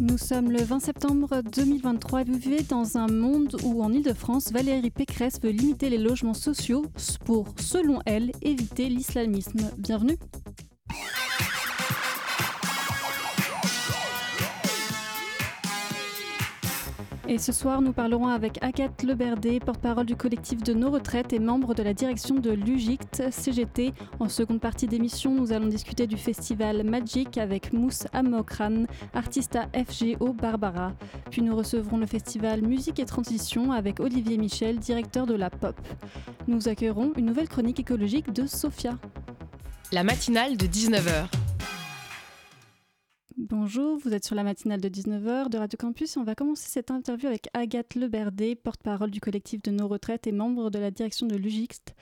Nous sommes le 20 septembre 2023 et vous vivez dans un monde où en Ile-de-France, Valérie Pécresse veut limiter les logements sociaux pour, selon elle, éviter l'islamisme. Bienvenue. Et ce soir, nous parlerons avec Agathe Leberdé, porte-parole du collectif de nos retraites et membre de la direction de l'UGICT CGT. En seconde partie d'émission, nous allons discuter du festival Magic avec Mousse Amokran, artiste à FGO Barbara. Puis nous recevrons le festival Musique et Transition avec Olivier Michel, directeur de la POP. Nous accueillerons une nouvelle chronique écologique de Sophia. La matinale de 19h. Bonjour, vous êtes sur la matinale de 19h de Radio Campus. On va commencer cette interview avec Agathe Leberdé, porte-parole du collectif de nos retraites et membre de la direction de l'UGIXT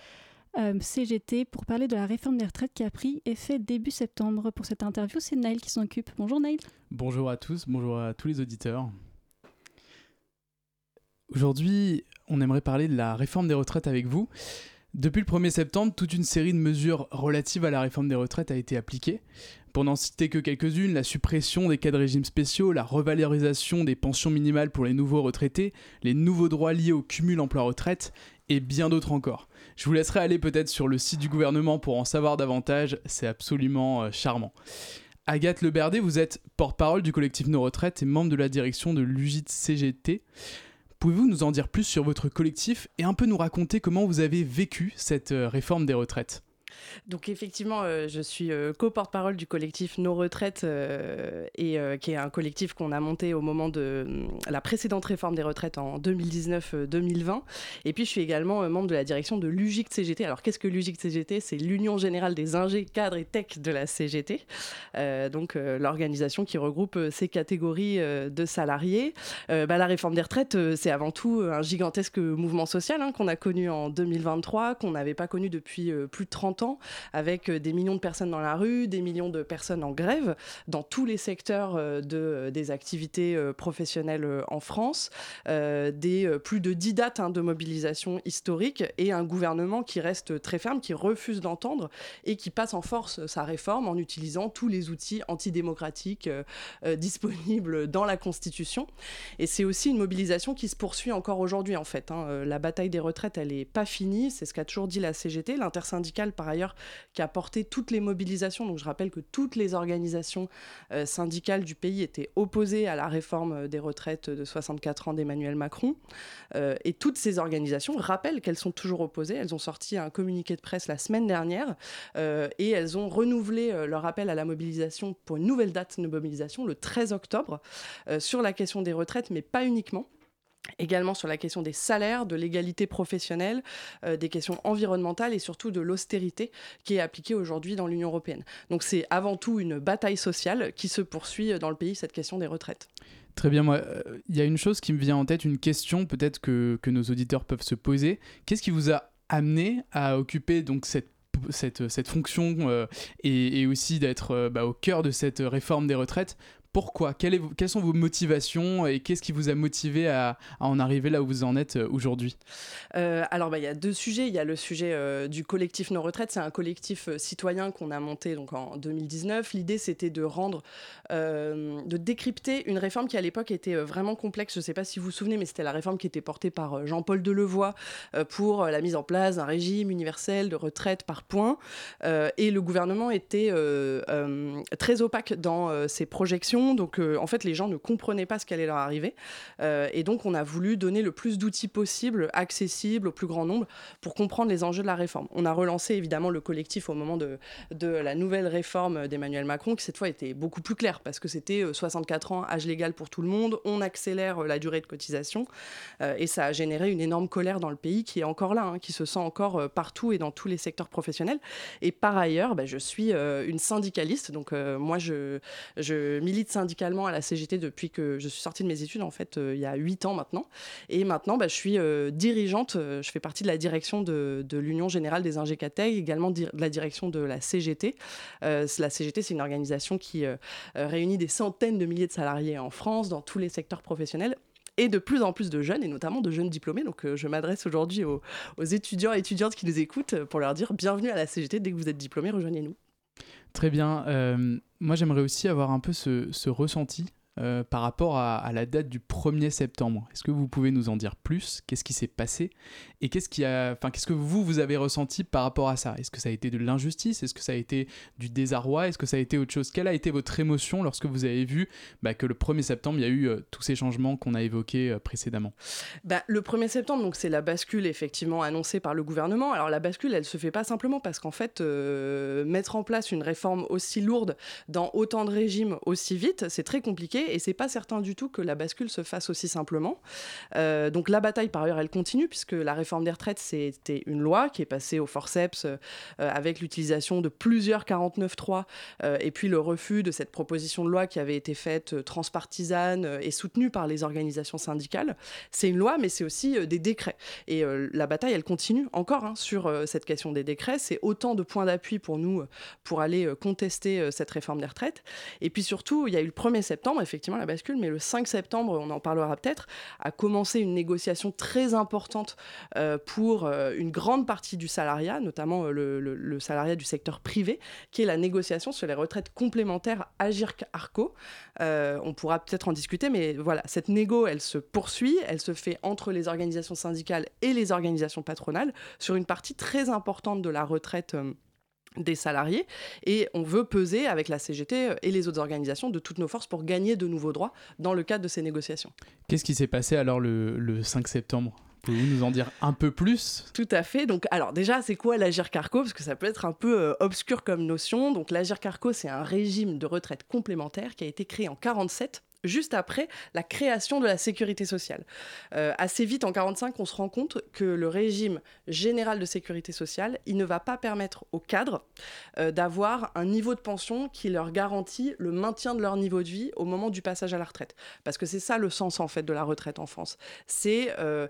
euh, CGT, pour parler de la réforme des retraites qui a pris effet début septembre. Pour cette interview, c'est Naïl qui s'en occupe. Bonjour Naïl. Bonjour à tous, bonjour à tous les auditeurs. Aujourd'hui, on aimerait parler de la réforme des retraites avec vous. Depuis le 1er septembre, toute une série de mesures relatives à la réforme des retraites a été appliquée. Pour n'en citer que quelques-unes, la suppression des cas de régimes spéciaux, la revalorisation des pensions minimales pour les nouveaux retraités, les nouveaux droits liés au cumul emploi-retraite et bien d'autres encore. Je vous laisserai aller peut-être sur le site du gouvernement pour en savoir davantage, c'est absolument euh, charmant. Agathe Leberdé, vous êtes porte-parole du collectif Nos Retraites et membre de la direction de l'UGIT CGT. Pouvez-vous nous en dire plus sur votre collectif et un peu nous raconter comment vous avez vécu cette euh, réforme des retraites? Donc effectivement, euh, je suis euh, co-porte-parole du collectif Nos Retraites, euh, et qui est un collectif qu'on a monté au moment de la précédente réforme des retraites en 2019-2020. Et puis je suis également membre de la direction de l'UGIC CGT. Alors qu'est-ce que l'UGIC CGT C'est l'Union générale des ingés, cadres et tech de la CGT. donc l'organisation qui regroupe ces catégories de salariés. Bah, la réforme des retraites, c'est avant tout un gigantesque mouvement social hein, qu'on a connu en 2023, qu'on n'avait pas connu depuis plus de 30 ans avec euh, des millions de personnes dans la rue, des millions de personnes en grève dans tous les secteurs euh, euh, des activités professionnelles en France, des plus de 10 dates hein, de mobilisation historique et un gouvernement qui reste très ferme, qui refuse d'entendre et qui passe en force sa réforme en utilisant tous les outils antidémocratiques disponibles dans la Constitution. Et c'est aussi une mobilisation qui se poursuit encore aujourd'hui en fait. Hein. La bataille des retraites, elle n'est pas finie, c'est ce qu'a toujours dit la CGT, l'intersyndicale par ailleurs qui a porté toutes les mobilisations. Je rappelle que toutes les organisations euh, syndicales du pays étaient opposées à la réforme euh, des retraites de 64 ans d'Emmanuel Macron. Euh, et toutes ces organisations rappellent qu'elles sont toujours opposées. Elles ont sorti un communiqué de presse la semaine dernière et elles ont renouvelé leur appel à la mobilisation pour une nouvelle date de mobilisation le 13 octobre sur la question des retraites, mais pas uniquement également sur la question des salaires, de l'égalité professionnelle, euh, des questions environnementales et surtout de l'austérité qui est appliquée aujourd'hui dans l'Union européenne. Donc c'est avant tout une bataille sociale qui se poursuit dans le pays, cette question des retraites. Très bien, moi, euh, il y a une chose qui me vient en tête, une question peut-être que, que nos auditeurs peuvent se poser. Qu'est-ce qui vous a amené à occuper donc cette fonction euh, et, et, aussi d'être bah, au cœur de cette réforme des retraites pourquoi? Quelles sont vos motivations et qu'est-ce qui vous a motivé à, en arriver là où vous en êtes euh, aujourd'hui? Euh, Alors, bah, il y a deux sujets. Il y a le sujet euh, du collectif Nos Retraites. C'est un collectif citoyen qu'on a monté donc, en 2019. L'idée, c'était de rendre, de décrypter une réforme qui, à l'époque, était vraiment complexe. Je ne sais pas si vous vous souvenez, mais c'était la réforme qui était portée par Jean-Paul Delevoye pour la mise en place d'un régime universel de retraite par points. et le gouvernement était très opaque dans ses projections donc, euh, en fait, les gens ne comprenaient pas ce qui allait leur arriver. Euh, et donc, on a voulu donner le plus d'outils possibles, accessibles au plus grand nombre, pour comprendre les enjeux de la réforme. On a relancé évidemment le collectif au moment de, la nouvelle réforme d'Emmanuel Macron, qui cette fois était beaucoup plus claire, parce que c'était 64 euh, ans, âge légal pour tout le monde, on accélère la durée de cotisation, et ça a généré une énorme colère dans le pays qui est encore là, hein, qui se sent encore partout et dans tous les secteurs professionnels. Et par ailleurs, bah, je suis une syndicaliste, donc moi je milite syndicalement à la CGT depuis que je suis sortie de mes études, en fait, il y a huit ans maintenant. Et maintenant, bah, je suis dirigeante, je fais partie de la direction de, l'Union Générale des Ingécatec, également de la direction de la CGT. la CGT, c'est une organisation qui réunit des centaines de milliers de salariés en France, dans tous les secteurs professionnels et de plus en plus de jeunes, et notamment de jeunes diplômés. Donc euh, je m'adresse aujourd'hui aux, étudiants et étudiantes qui nous écoutent pour leur dire bienvenue à la CGT, dès que vous êtes diplômés, rejoignez-nous. Très bien. Euh, moi j'aimerais aussi avoir un peu ce ressenti euh, par rapport à, la date du 1er septembre. Est-ce que vous pouvez nous en dire plus? Qu'est-ce qui s'est passé? Et qu'est-ce qui a, enfin, qu'est-ce que vous vous avez ressenti par rapport à ça? Est-ce que ça a été de l'injustice? Est-ce que ça a été du désarroi? Est-ce que ça a été autre chose? Quelle a été votre émotion lorsque vous avez vu bah, que le 1er septembre, il y a eu euh, tous ces changements qu'on a évoqués euh, précédemment? Bah, Le 1er septembre, donc c'est la bascule effectivement annoncée par le gouvernement. Alors la bascule, elle se fait pas simplement parce qu'en fait, mettre en place une réforme aussi lourde dans autant de régimes aussi vite, c'est très compliqué et c'est pas certain du tout que la bascule se fasse aussi simplement. Euh, donc la bataille, par ailleurs, elle continue, puisque la réforme des retraites, c'était une loi qui est passée au forceps euh, avec l'utilisation de plusieurs 49.3 euh, et puis le refus de cette proposition de loi qui avait été faite transpartisane et soutenue par les organisations syndicales. C'est une loi, mais c'est aussi des décrets. Et la bataille, elle continue encore hein, sur cette question des décrets. C'est autant de points d'appui pour nous pour aller contester cette réforme des retraites. Et puis surtout, il y a eu le 1er septembre, effectivement, la bascule, mais le 5 septembre, on en parlera peut-être, a commencé une négociation très importante euh, pour euh, une grande partie du salariat, notamment euh, le, salariat du secteur privé, qui est la négociation sur les retraites complémentaires Agirc-Arco. on pourra peut-être en discuter, mais voilà, cette négo, elle se poursuit, elle se fait entre les organisations syndicales et les organisations patronales sur une partie très importante de la retraite des salariés et on veut peser avec la CGT euh, et les autres organisations de toutes nos forces pour gagner de nouveaux droits dans le cadre de ces négociations. Qu'est-ce qui s'est passé alors le, 5 septembre? Pouvez-vous nous en dire un peu plus? Tout à fait. Donc, alors déjà, c'est quoi l'Agir Carco? Parce que ça peut être un peu euh, obscur comme notion. Donc, l'Agir Carco, c'est un régime de retraite complémentaire qui a été créé en 47 juste après la création de la sécurité sociale. Euh, assez vite, en 45, on se rend compte que le régime général de sécurité sociale, il ne va pas permettre aux cadres euh, d'avoir un niveau de pension qui leur garantit le maintien de leur niveau de vie au moment du passage à la retraite. Parce que c'est ça le sens en fait de la retraite en France. C'est euh,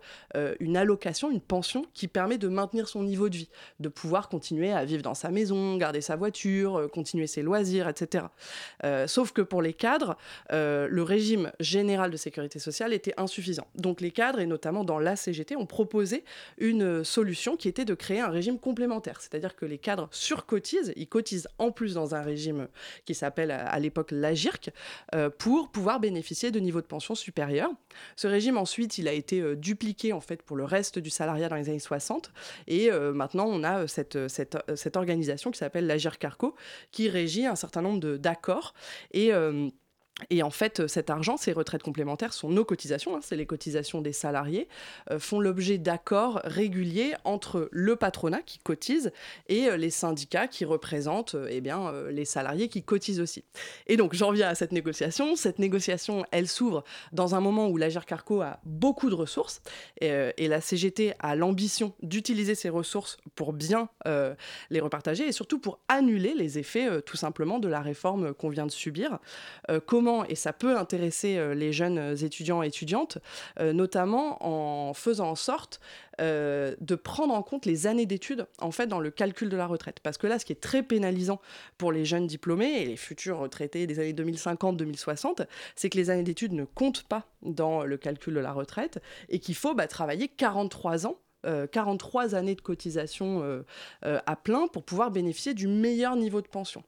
une allocation, une pension qui permet de maintenir son niveau de vie, de pouvoir continuer à vivre dans sa maison, garder sa voiture, continuer ses loisirs, etc. sauf que pour les cadres, le le régime général de sécurité sociale était insuffisant. Donc les cadres, et notamment dans la CGT, ont proposé une solution qui était de créer un régime complémentaire. C'est-à-dire que les cadres surcotisent, ils cotisent en plus dans un régime qui s'appelle à l'époque l'AGIRC, euh, pour pouvoir bénéficier de niveaux de pension supérieurs. Ce régime, ensuite, il a été euh, dupliqué en fait pour le reste du salariat dans les années 60. Et euh, maintenant, on a cette, cette, cette organisation qui s'appelle l'AGIRC-ARCO, qui régit un certain nombre d'accords. Et et en fait, euh, cet argent, ces retraites complémentaires sont nos cotisations, hein, c'est les cotisations des salariés, euh, font l'objet d'accords réguliers entre le patronat qui cotise et euh, les syndicats qui représentent eh bien, les salariés qui cotisent aussi. Et donc, j'en viens à cette négociation. Cette négociation, elle s'ouvre dans un moment où l'Agir Carco a beaucoup de ressources et, la CGT a l'ambition d'utiliser ces ressources pour bien les repartager et surtout pour annuler les effets tout simplement de la réforme qu'on vient de subir. Et ça peut intéresser euh, les jeunes euh, étudiants et étudiantes, euh, notamment en faisant en sorte de prendre en compte les années d'études en fait dans le calcul de la retraite. Parce que là, ce qui est très pénalisant pour les jeunes diplômés et les futurs retraités des années 2050-2060, c'est que les années d'études ne comptent pas dans le calcul de la retraite et qu'il faut bah, travailler 43 ans 43 euh, années de cotisation euh, euh, à plein pour pouvoir bénéficier du meilleur niveau de pension.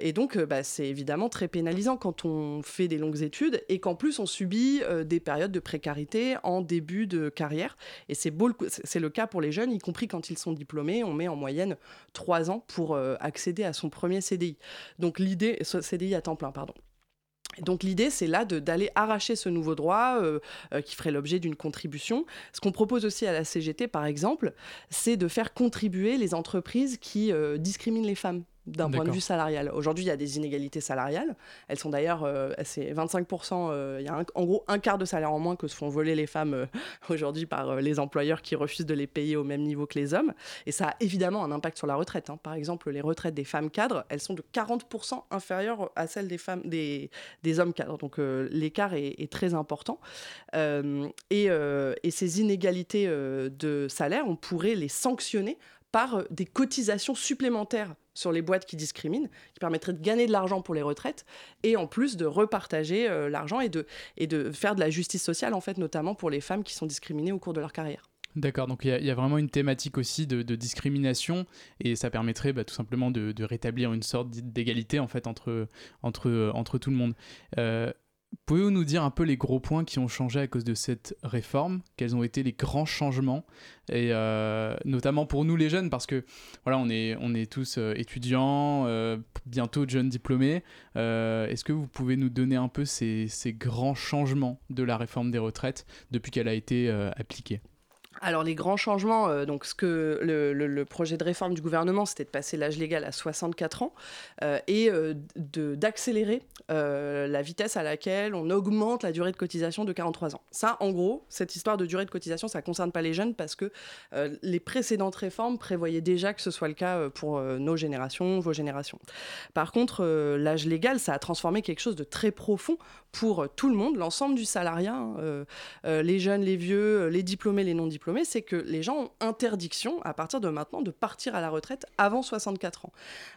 et donc, bah, c'est évidemment très pénalisant quand on fait des longues études et qu'en plus on subit des périodes de précarité en début de carrière. Et c'est le cas pour les jeunes, y compris quand ils sont diplômés. On met en moyenne 3 ans pour accéder à son premier CDI. Donc l'idée, CDI à temps plein, pardon. Donc l'idée, c'est là d'aller arracher ce nouveau droit euh, euh, qui ferait l'objet d'une contribution. Ce qu'on propose aussi à la CGT, par exemple, c'est de faire contribuer les entreprises qui euh, discriminent les femmes d'un point de vue salarial. Aujourd'hui, il y a des inégalités salariales. Elles sont d'ailleurs, euh, c'est 25%, euh, il y a en gros un quart de salaire en moins que se font voler les femmes euh, aujourd'hui par les employeurs qui refusent de les payer au même niveau que les hommes. Et ça a évidemment un impact sur la retraite. Hein. Par exemple, les retraites des femmes cadres, elles sont de 40% inférieures à celles des, femmes, des, des hommes cadres. Donc l'écart est, très important. Et, et, ces inégalités de salaire, on pourrait les sanctionner par des cotisations supplémentaires sur les boîtes qui discriminent, qui permettraient de gagner de l'argent pour les retraites et en plus de repartager euh, l'argent et de, et de faire de la justice sociale, en fait, notamment pour les femmes qui sont discriminées au cours de leur carrière. D'accord, donc il y, a vraiment une thématique aussi de, discrimination et ça permettrait bah, tout simplement de, rétablir une sorte d'égalité en fait entre, entre, entre tout le monde. Euh, Pouvez-vous nous dire un peu les gros points qui ont changé à cause de cette réforme? Quels ont été les grands changements? Et euh, notamment pour nous les jeunes, parce que voilà, on est, on est tous euh, étudiants, euh, bientôt jeunes diplômés. Est-ce que vous pouvez nous donner un peu ces, ces, grands changements de la réforme des retraites depuis qu'elle a été appliquée? Alors les grands changements, euh, donc ce que le, projet de réforme du gouvernement, c'était de passer l'âge légal à 64 ans euh, et euh, d'accélérer la vitesse à laquelle on augmente la durée de cotisation de 43 ans. Ça, en gros, cette histoire de durée de cotisation, ça ne concerne pas les jeunes parce que les précédentes réformes prévoyaient déjà que ce soit le cas pour nos générations, vos générations. Par contre, l'âge légal, ça a transformé quelque chose de très profond pour tout le monde, l'ensemble du salariat, hein, les jeunes, les vieux, les diplômés, les non-diplômés c'est que les gens ont interdiction à partir de maintenant de partir à la retraite avant 64 ans.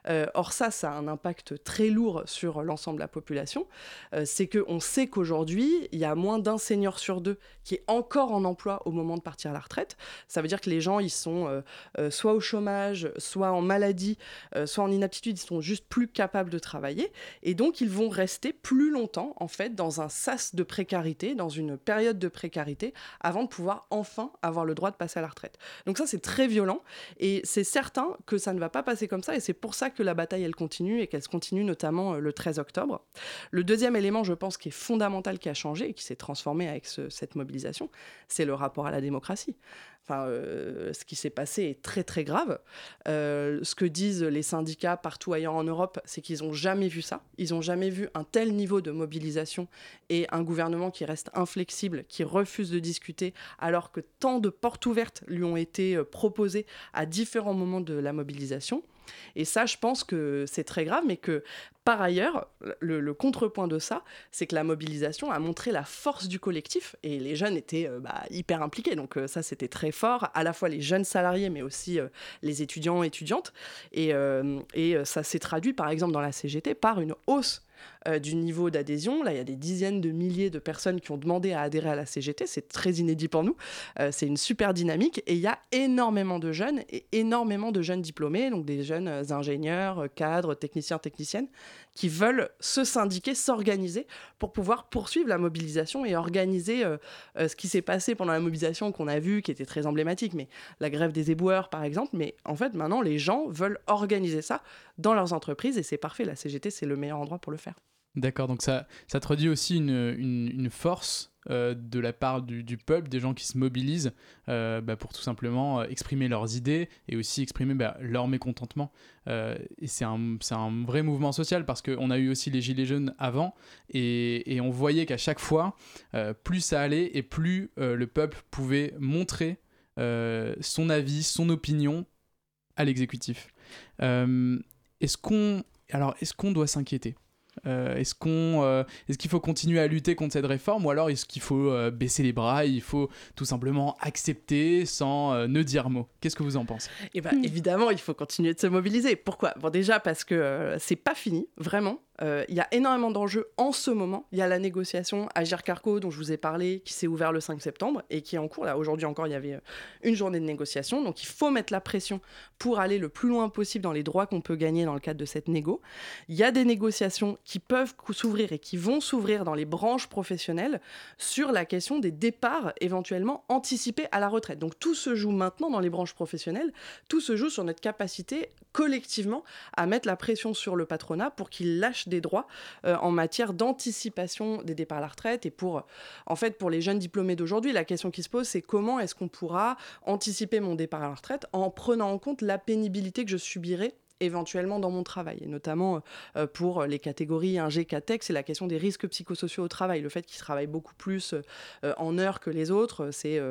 Euh, or ça, ça a un impact très lourd sur l'ensemble de la population. Euh, c'est qu'on sait qu'aujourd'hui, il y a moins d'un senior sur deux qui est encore en emploi au moment de partir à la retraite. Ça veut dire que les gens, ils sont euh, soit au chômage, soit en maladie, soit en inaptitude, ils sont juste plus capables de travailler. Et donc, ils vont rester plus longtemps, en fait, dans un sas de précarité, dans une période de précarité, avant de pouvoir enfin avoir le droit de passer à la retraite. Donc ça, c'est très violent et c'est certain que ça ne va pas passer comme ça et c'est pour ça que la bataille, elle continue et qu'elle se continue notamment euh, le 13 octobre. Le deuxième élément, je pense, qui est fondamental, qui a changé et qui s'est transformé avec cette mobilisation, c'est le rapport à la démocratie. Enfin, euh, ce qui s'est passé est très très grave. Euh, ce que disent les syndicats partout ailleurs en Europe, c'est qu'ils n'ont jamais vu ça. Ils n'ont jamais vu un tel niveau de mobilisation et un gouvernement qui reste inflexible, qui refuse de discuter, alors que tant de portes ouvertes lui ont été euh, proposées à différents moments de la mobilisation. Et ça, je pense que c'est très grave, mais que par ailleurs, le, contrepoint de ça, c'est que la mobilisation a montré la force du collectif et les jeunes étaient euh, bah, hyper impliqués. Donc euh, ça, c'était très fort, à la fois les jeunes salariés, mais aussi euh, les étudiants, étudiantes. Et, et ça s'est traduit, par exemple, dans la CGT par une hausse euh, du niveau d'adhésion. Là, il y a des dizaines de milliers de personnes qui ont demandé à adhérer à la CGT. C'est très inédit pour nous. Euh, c'est une super dynamique. Et il y a énormément de jeunes et énormément de jeunes diplômés, donc des jeunes ingénieurs, cadres, techniciens, techniciennes, qui veulent se syndiquer, s'organiser pour pouvoir poursuivre la mobilisation et organiser euh, ce qui s'est passé pendant la mobilisation qu'on a vu, qui était très emblématique, mais la grève des éboueurs, par exemple. Mais en fait, maintenant, les gens veulent organiser ça dans leurs entreprises et c'est parfait. La CGT, c'est le meilleur endroit pour le faire. D'accord, donc ça, traduit aussi une, force euh, de la part du, peuple, des gens qui se mobilisent euh, bah, pour tout simplement euh, exprimer leurs idées et aussi exprimer bah, leur mécontentement. et c'est un, vrai mouvement social parce qu'on a eu aussi les Gilets jaunes avant et on voyait qu'à chaque fois, plus ça allait et plus le peuple pouvait montrer son avis, son opinion à l'exécutif. Est-ce qu'on doit s'inquiéter? Euh, euh, est-ce qu'il faut continuer à lutter contre cette réforme ou alors est-ce qu'il faut euh, baisser les bras, il faut tout simplement accepter sans ne dire mot? Qu'est-ce que vous en pensez? Eh ben, évidemment, il faut continuer de se mobiliser. Pourquoi? Bon, déjà parce que c'est pas fini, vraiment. Euh, il y a énormément d'enjeux en ce moment. Il y a la négociation Agir Carco dont je vous ai parlé, qui s'est ouvert le 5 septembre et qui est en cours. Là, aujourd'hui encore, il y avait euh, une journée de négociation. Donc, il faut mettre la pression pour aller le plus loin possible dans les droits qu'on peut gagner dans le cadre de cette négo. Il y a des négociations qui peuvent s'ouvrir et qui vont s'ouvrir dans les branches professionnelles sur la question des départs éventuellement anticipés à la retraite. Donc, tout se joue maintenant dans les branches professionnelles. Tout se joue sur notre capacité collectivement à mettre la pression sur le patronat pour qu'il lâche des droits euh, en matière d'anticipation des départs à la retraite. Et pour, en fait, pour les jeunes diplômés d'aujourd'hui, la question qui se pose, c'est comment est-ce qu'on pourra anticiper mon départ à la retraite en prenant en compte la pénibilité que je subirai éventuellement dans mon travail, et notamment pour les catégories 1G, 4 c'est la question des risques psychosociaux au travail, le fait qu'ils travaillent beaucoup plus en heures que les autres, c'est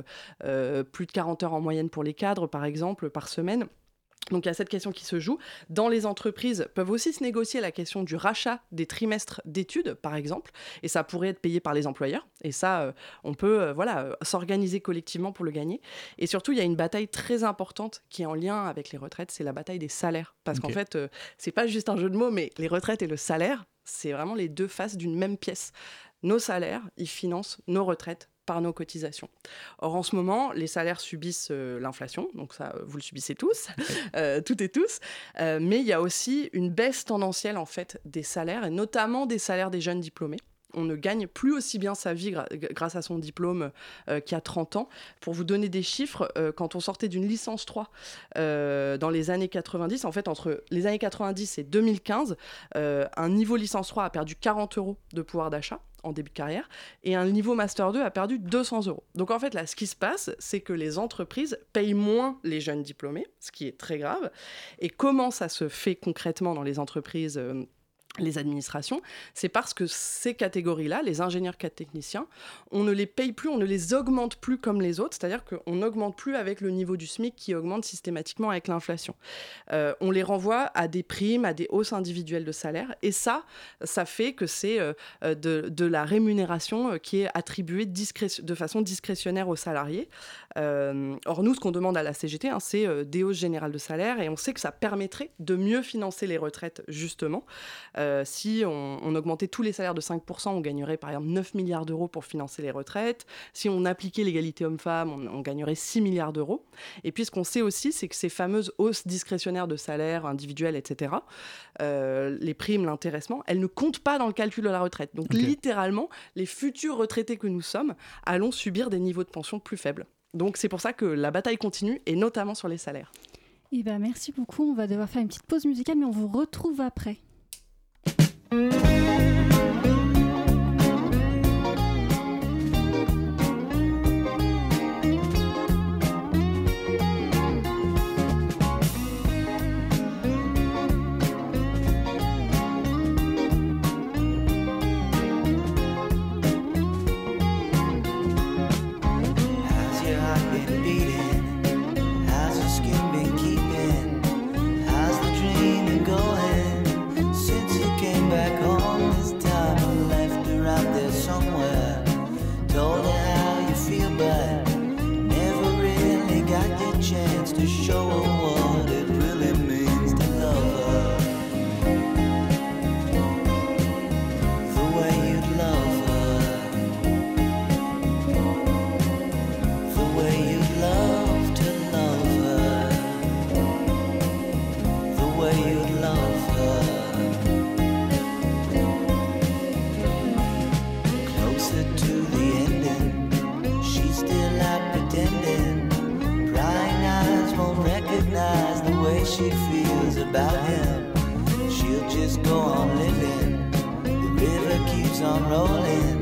plus de 40 heures en moyenne pour les cadres, par exemple, par semaine. Donc il y a cette question qui se joue. Dans les entreprises, peuvent aussi se négocier la question du rachat des trimestres d'études, par exemple, et ça pourrait être payé par les employeurs. Et ça, euh, on peut euh, voilà euh, s'organiser collectivement pour le gagner. Et surtout, il y a une bataille très importante qui est en lien avec les retraites, c'est la bataille des salaires. Parce qu'en fait, c'est pas juste un jeu de mots, mais les retraites et le salaire, c'est vraiment les deux faces d'une même pièce. Nos salaires, ils financent nos retraites par nos cotisations. Or, en ce moment, les salaires subissent euh, l'inflation, donc ça, vous le subissez tous, euh, toutes et tous, euh, mais il y a aussi une baisse tendancielle, en fait, des salaires, et notamment des salaires des jeunes diplômés on ne gagne plus aussi bien sa vie grâce à son diplôme qu'il y a 30 ans. Pour vous donner des chiffres, quand on sortait d'une licence 3 dans les années 90, en fait, entre les années 90 et 2015, un niveau licence 3 a perdu 40 euros de pouvoir d'achat en début de carrière, et un niveau Master 2 a perdu 200 euros. Donc en fait, là, ce qui se passe, c'est que les entreprises payent moins les jeunes diplômés, ce qui est très grave. Et comment ça se fait concrètement dans les entreprises euh, les administrations, c'est parce que ces catégories-là, les ingénieurs techniciens, on ne les paye plus, on ne les augmente plus comme les autres, c'est-à-dire qu'on n'augmente plus avec le niveau du SMIC qui augmente systématiquement avec l'inflation. Euh, on les renvoie à des primes, à des hausses individuelles de salaire, et ça, ça fait que c'est euh, euh, de, la rémunération qui est attribuée de façon discrétionnaire aux salariés. or, nous, ce qu'on demande à la CGT, hein, c'est des hausses générales de salaire, et on sait que ça permettrait de mieux financer les retraites, justement. Euh, si on, augmentait tous les salaires de 5%, on gagnerait par exemple 9 milliards d'euros pour financer les retraites. Si on appliquait l'égalité homme-femme, on, gagnerait 6 milliards d'euros. Et puis ce qu'on sait aussi, c'est que ces fameuses hausses discrétionnaires de salaire individuels, etc., euh, les primes, l'intéressement, elles ne comptent pas dans le calcul de la retraite. Donc littéralement, les futurs retraités que nous sommes allons subir des niveaux de pension plus faibles. Donc c'est pour ça que la bataille continue, et notamment sur les salaires. Eh ben, merci beaucoup. On va devoir faire une petite pause musicale, mais on vous retrouve après. うん Vous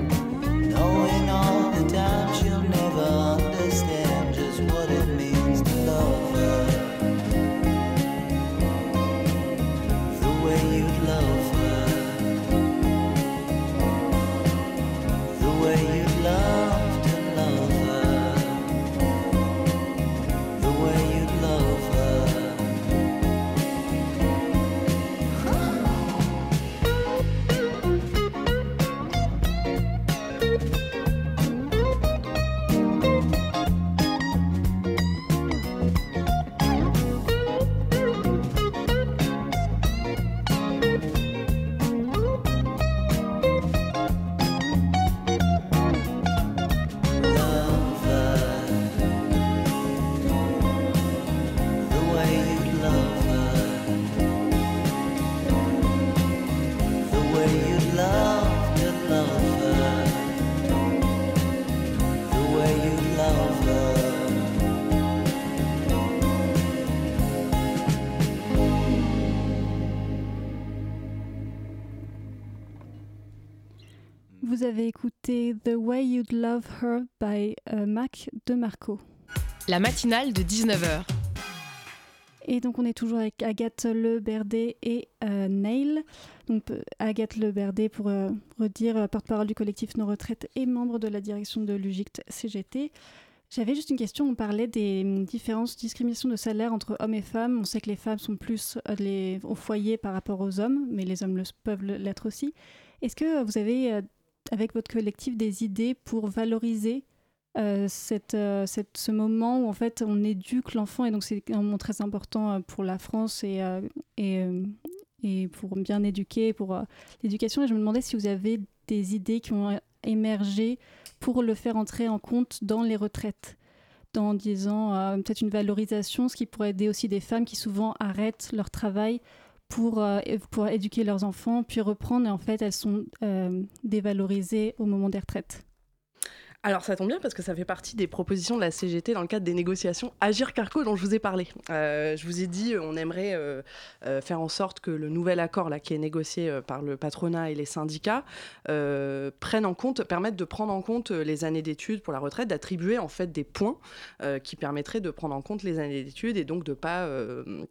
écouté The Way You'd Love Her by euh, Mac DeMarco. La matinale de 19h. Et donc on est toujours avec Agathe Le Berdé et euh, Neil. Donc euh, Agathe Le Berdé, pour euh, redire, porte-parole du collectif Nos Retraites et membre de la direction de l'UGICT CGT. J'avais juste une question, on parlait des hum, différences, discrimination de salaire entre hommes et femmes. On sait que les femmes sont plus les, au foyer par rapport aux hommes, mais les hommes le, peuvent l'être aussi. Est-ce que vous avez, avec votre collectif, des idées pour valoriser euh, euh, cette, ce moment où en fait on éduque l'enfant et donc c'est un moment très important euh, pour la France et, et, et pour bien éduquer, pour l'éducation. Et je me demandais si vous avez des idées qui ont émergé pour le faire entrer en compte dans les retraites en disant peut-être une valorisation, ce qui pourrait aider aussi des femmes qui souvent arrêtent leur travail pour, pour éduquer leurs enfants, puis reprendre, et en fait, elles sont dévalorisées au moment des retraites. Alors ça tombe bien parce que ça fait partie des propositions de la CGT dans le cadre des négociations Agir Carco dont je vous ai parlé. Euh, je vous ai dit on aimerait euh, euh, faire en sorte que le nouvel accord là qui est négocié par le patronat et les syndicats prenne en compte, permette de prendre en compte les années d'études pour la retraite, d'attribuer en fait des points qui permettraient de prendre en compte les années d'études et donc de pas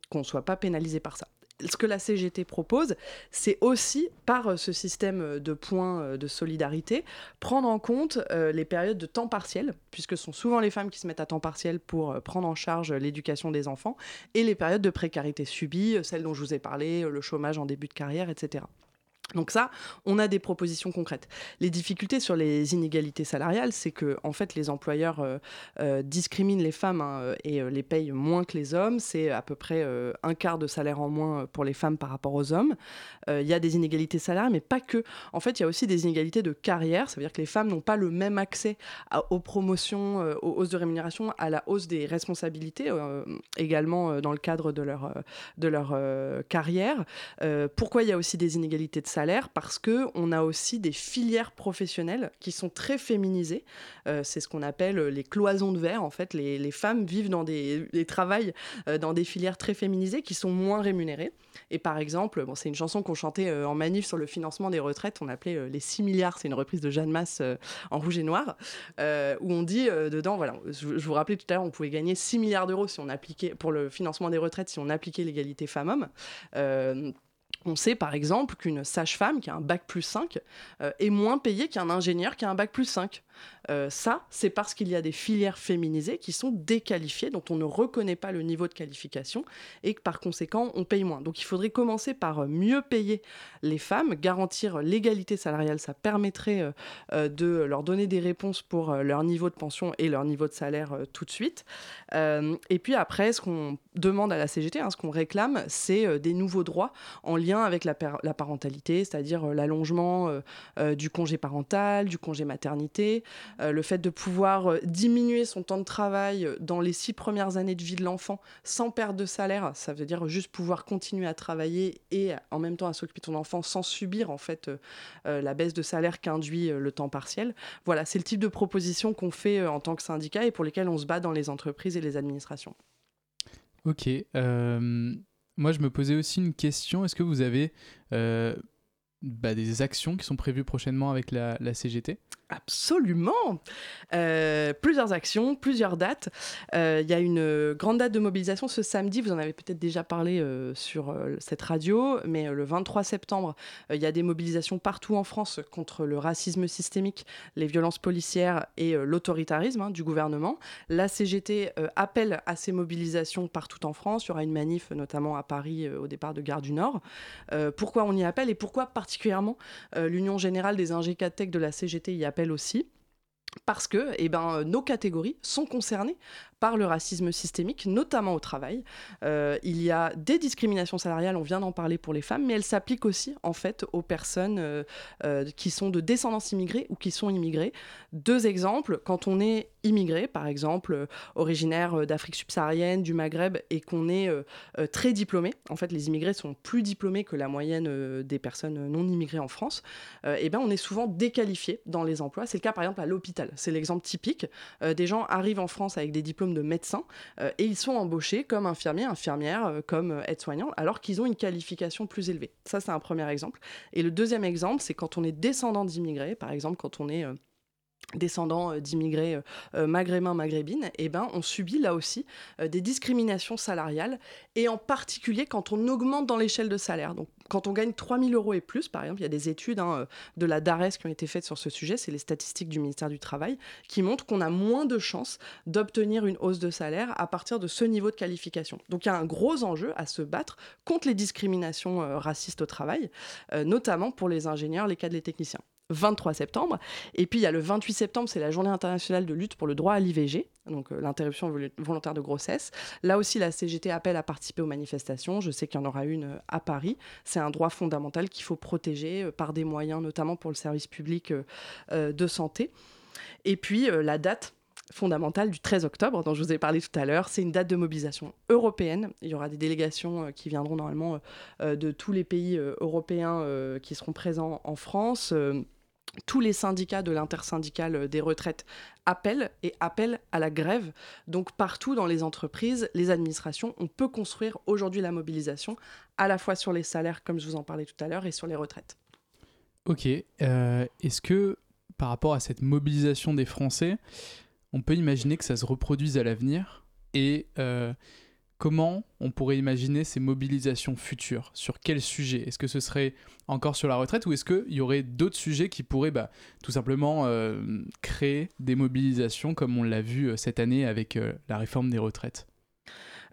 qu'on soit pas pénalisé par ça ce que la CGT propose, c'est aussi, par euh, ce système euh, de points euh, de solidarité, prendre en compte les périodes de temps partiel, puisque ce sont souvent les femmes qui se mettent à temps partiel pour prendre en charge l'éducation des enfants, et les périodes de précarité subie, celles dont je vous ai parlé, le chômage en début de carrière, etc. Donc ça, on a des propositions concrètes. Les difficultés sur les inégalités salariales, c'est que en fait les employeurs euh, euh, discriminent les femmes hein, et euh, les payent moins que les hommes. C'est à peu près un quart de salaire en moins pour les femmes par rapport aux hommes. Il y a des inégalités salariales, mais pas que. En fait, il y a aussi des inégalités de carrière. Ça veut dire que les femmes n'ont pas le même accès aux promotions, aux hausses de rémunération, à la hausse des responsabilités, également dans le cadre de leur, de leur carrière. pourquoi il y a aussi des inégalités de salaire parce que on a aussi des filières professionnelles qui sont très féminisées. Euh, c'est ce qu'on appelle les cloisons de verre. En fait, les, femmes vivent dans des, des travails euh, dans des filières très féminisées qui sont moins rémunérées. Et par exemple, bon, c'est une chanson qu'on chantait euh, en manif sur le financement des retraites. On appelait les 6 milliards. C'est une reprise de Jeanne Masse en rouge et noir, où on dit dedans, voilà, je, vous rappelais tout à l'heure, on pouvait gagner 6 milliards d'euros si on appliquait pour le financement des retraites si on appliquait l'égalité femmes-hommes. On sait par exemple qu'une sage-femme qui a un bac plus 5 euh, est moins payée qu'un ingénieur qui a un bac plus 5. Euh, ça, c'est parce qu'il y a des filières féminisées qui sont déqualifiées, dont on ne reconnaît pas le niveau de qualification et que par conséquent, on paye moins. Donc il faudrait commencer par euh, mieux payer les femmes, garantir l'égalité salariale. Ça permettrait de leur donner des réponses pour leur niveau de pension et leur niveau de salaire tout de suite. et puis après, ce qu'on demande à la CGT, hein, ce qu'on réclame, c'est des nouveaux droits en lien avec la, parentalité, c'est-à-dire euh, l'allongement euh, euh, du congé parental, du congé maternité, le fait de pouvoir diminuer son temps de travail dans les six premières années de vie de l'enfant sans perte de salaire, ça veut dire juste pouvoir continuer à travailler et en même temps à s'occuper de ton enfant sans subir en fait la baisse de salaire qu'induit le temps partiel. Voilà, c'est le type de proposition qu'on fait en tant que syndicat et pour lesquelles on se bat dans les entreprises et les administrations. Ok. Moi, je me posais aussi une question. Est-ce que vous avez euh, bah, des actions qui sont prévues prochainement avec la, CGT Absolument euh, Plusieurs actions, plusieurs dates. Euh, il y a une grande date de mobilisation ce samedi, vous en avez peut-être déjà parlé euh, sur cette radio, mais le 23 septembre, il y a des mobilisations partout en France contre le racisme systémique, les violences policières et l'autoritarisme hein, du gouvernement. La CGT appelle à ces mobilisations partout en France. Il y aura une manif notamment à Paris au départ de Gare du Nord. pourquoi on y appelle et pourquoi particulièrement l'Union générale des Tech de la CGT y appelle aussi parce que eh ben, nos catégories sont concernées par le racisme systémique, notamment au travail. Euh, il y a des discriminations salariales, on vient d'en parler pour les femmes, mais elles s'appliquent aussi en fait aux personnes euh, euh, qui sont de descendance immigrée ou qui sont immigrées. Deux exemples, quand on est immigré, par exemple originaire d'Afrique subsaharienne, du Maghreb, et qu'on est très diplômé, en fait les immigrés sont plus diplômés que la moyenne des personnes non immigrées en France, et eh ben on est souvent déqualifié dans les emplois. C'est le cas par exemple à l'hôpital, c'est l'exemple typique. des gens arrivent en France avec des diplômes de médecins euh, et ils sont embauchés comme infirmiers, infirmières, euh, comme euh, aides-soignants, alors qu'ils ont une qualification plus élevée. Ça, c'est un premier exemple. Et le deuxième exemple, c'est quand on est descendant d'immigrés, par exemple quand on est descendants d'immigrés maghrébins, maghrébines, eh ben, on subit là aussi des discriminations salariales, et en particulier quand on augmente dans l'échelle de salaire. Quand on gagne 3 000 euros et plus, par exemple, il y a des études hein, de la DARES qui ont été faites sur ce sujet, c'est les statistiques du ministère du Travail, qui montrent qu'on a moins de chances d'obtenir une hausse de salaire à partir de ce niveau de qualification. Donc il y a un gros enjeu à se battre contre les discriminations euh, racistes au travail, euh, notamment pour les ingénieurs, les cadres, les techniciens. 23 septembre. Et puis il y a le 28 septembre, c'est la journée internationale de lutte pour le droit à l'IVG, donc euh, l'interruption volontaire de grossesse. Là aussi, la CGT appelle à participer aux manifestations. Je sais qu'il y en aura une euh, à Paris. C'est un droit fondamental qu'il faut protéger euh, par des moyens, notamment pour le service public de santé. Et puis la date fondamentale du 13 octobre, dont je vous ai parlé tout à l'heure. C'est une date de mobilisation européenne. Il y aura des délégations qui viendront normalement de tous les pays européens qui seront présents en France tous les syndicats de l'intersyndicale des retraites appellent et appellent à la grève. Donc partout dans les entreprises, les administrations, on peut construire aujourd'hui la mobilisation, à la fois sur les salaires, comme je vous en parlais tout à l'heure, et sur les retraites. Ok. Euh, est-ce que par rapport à cette mobilisation des Français, on peut imaginer que ça se reproduise à l'avenir euh, Comment on pourrait imaginer ces mobilisations futures? Sur quel sujet? Est-ce que ce serait encore sur la retraite ou est-ce qu'il y aurait d'autres sujets qui pourraient bah, tout simplement euh, créer des mobilisations comme on l'a vu euh, cette année avec euh, la réforme des retraites?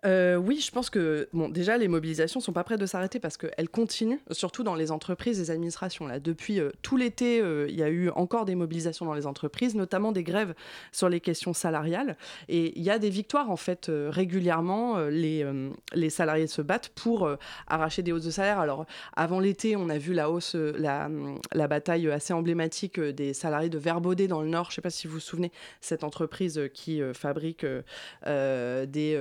Euh, oui, je pense que bon, déjà les mobilisations sont pas prêtes de s'arrêter parce qu'elles continuent, surtout dans les entreprises et les administrations. Là, depuis euh, tout l'été, euh, il y a eu encore des mobilisations dans les entreprises, notamment des grèves sur les questions salariales. Et il y a des victoires en fait régulièrement. les, les salariés se battent pour arracher des hausses de salaire. Alors avant l'été, on a vu la hausse, la, la bataille assez emblématique des salariés de Verbaudet dans le Nord. Je sais pas si vous vous souvenez, cette entreprise qui fabrique des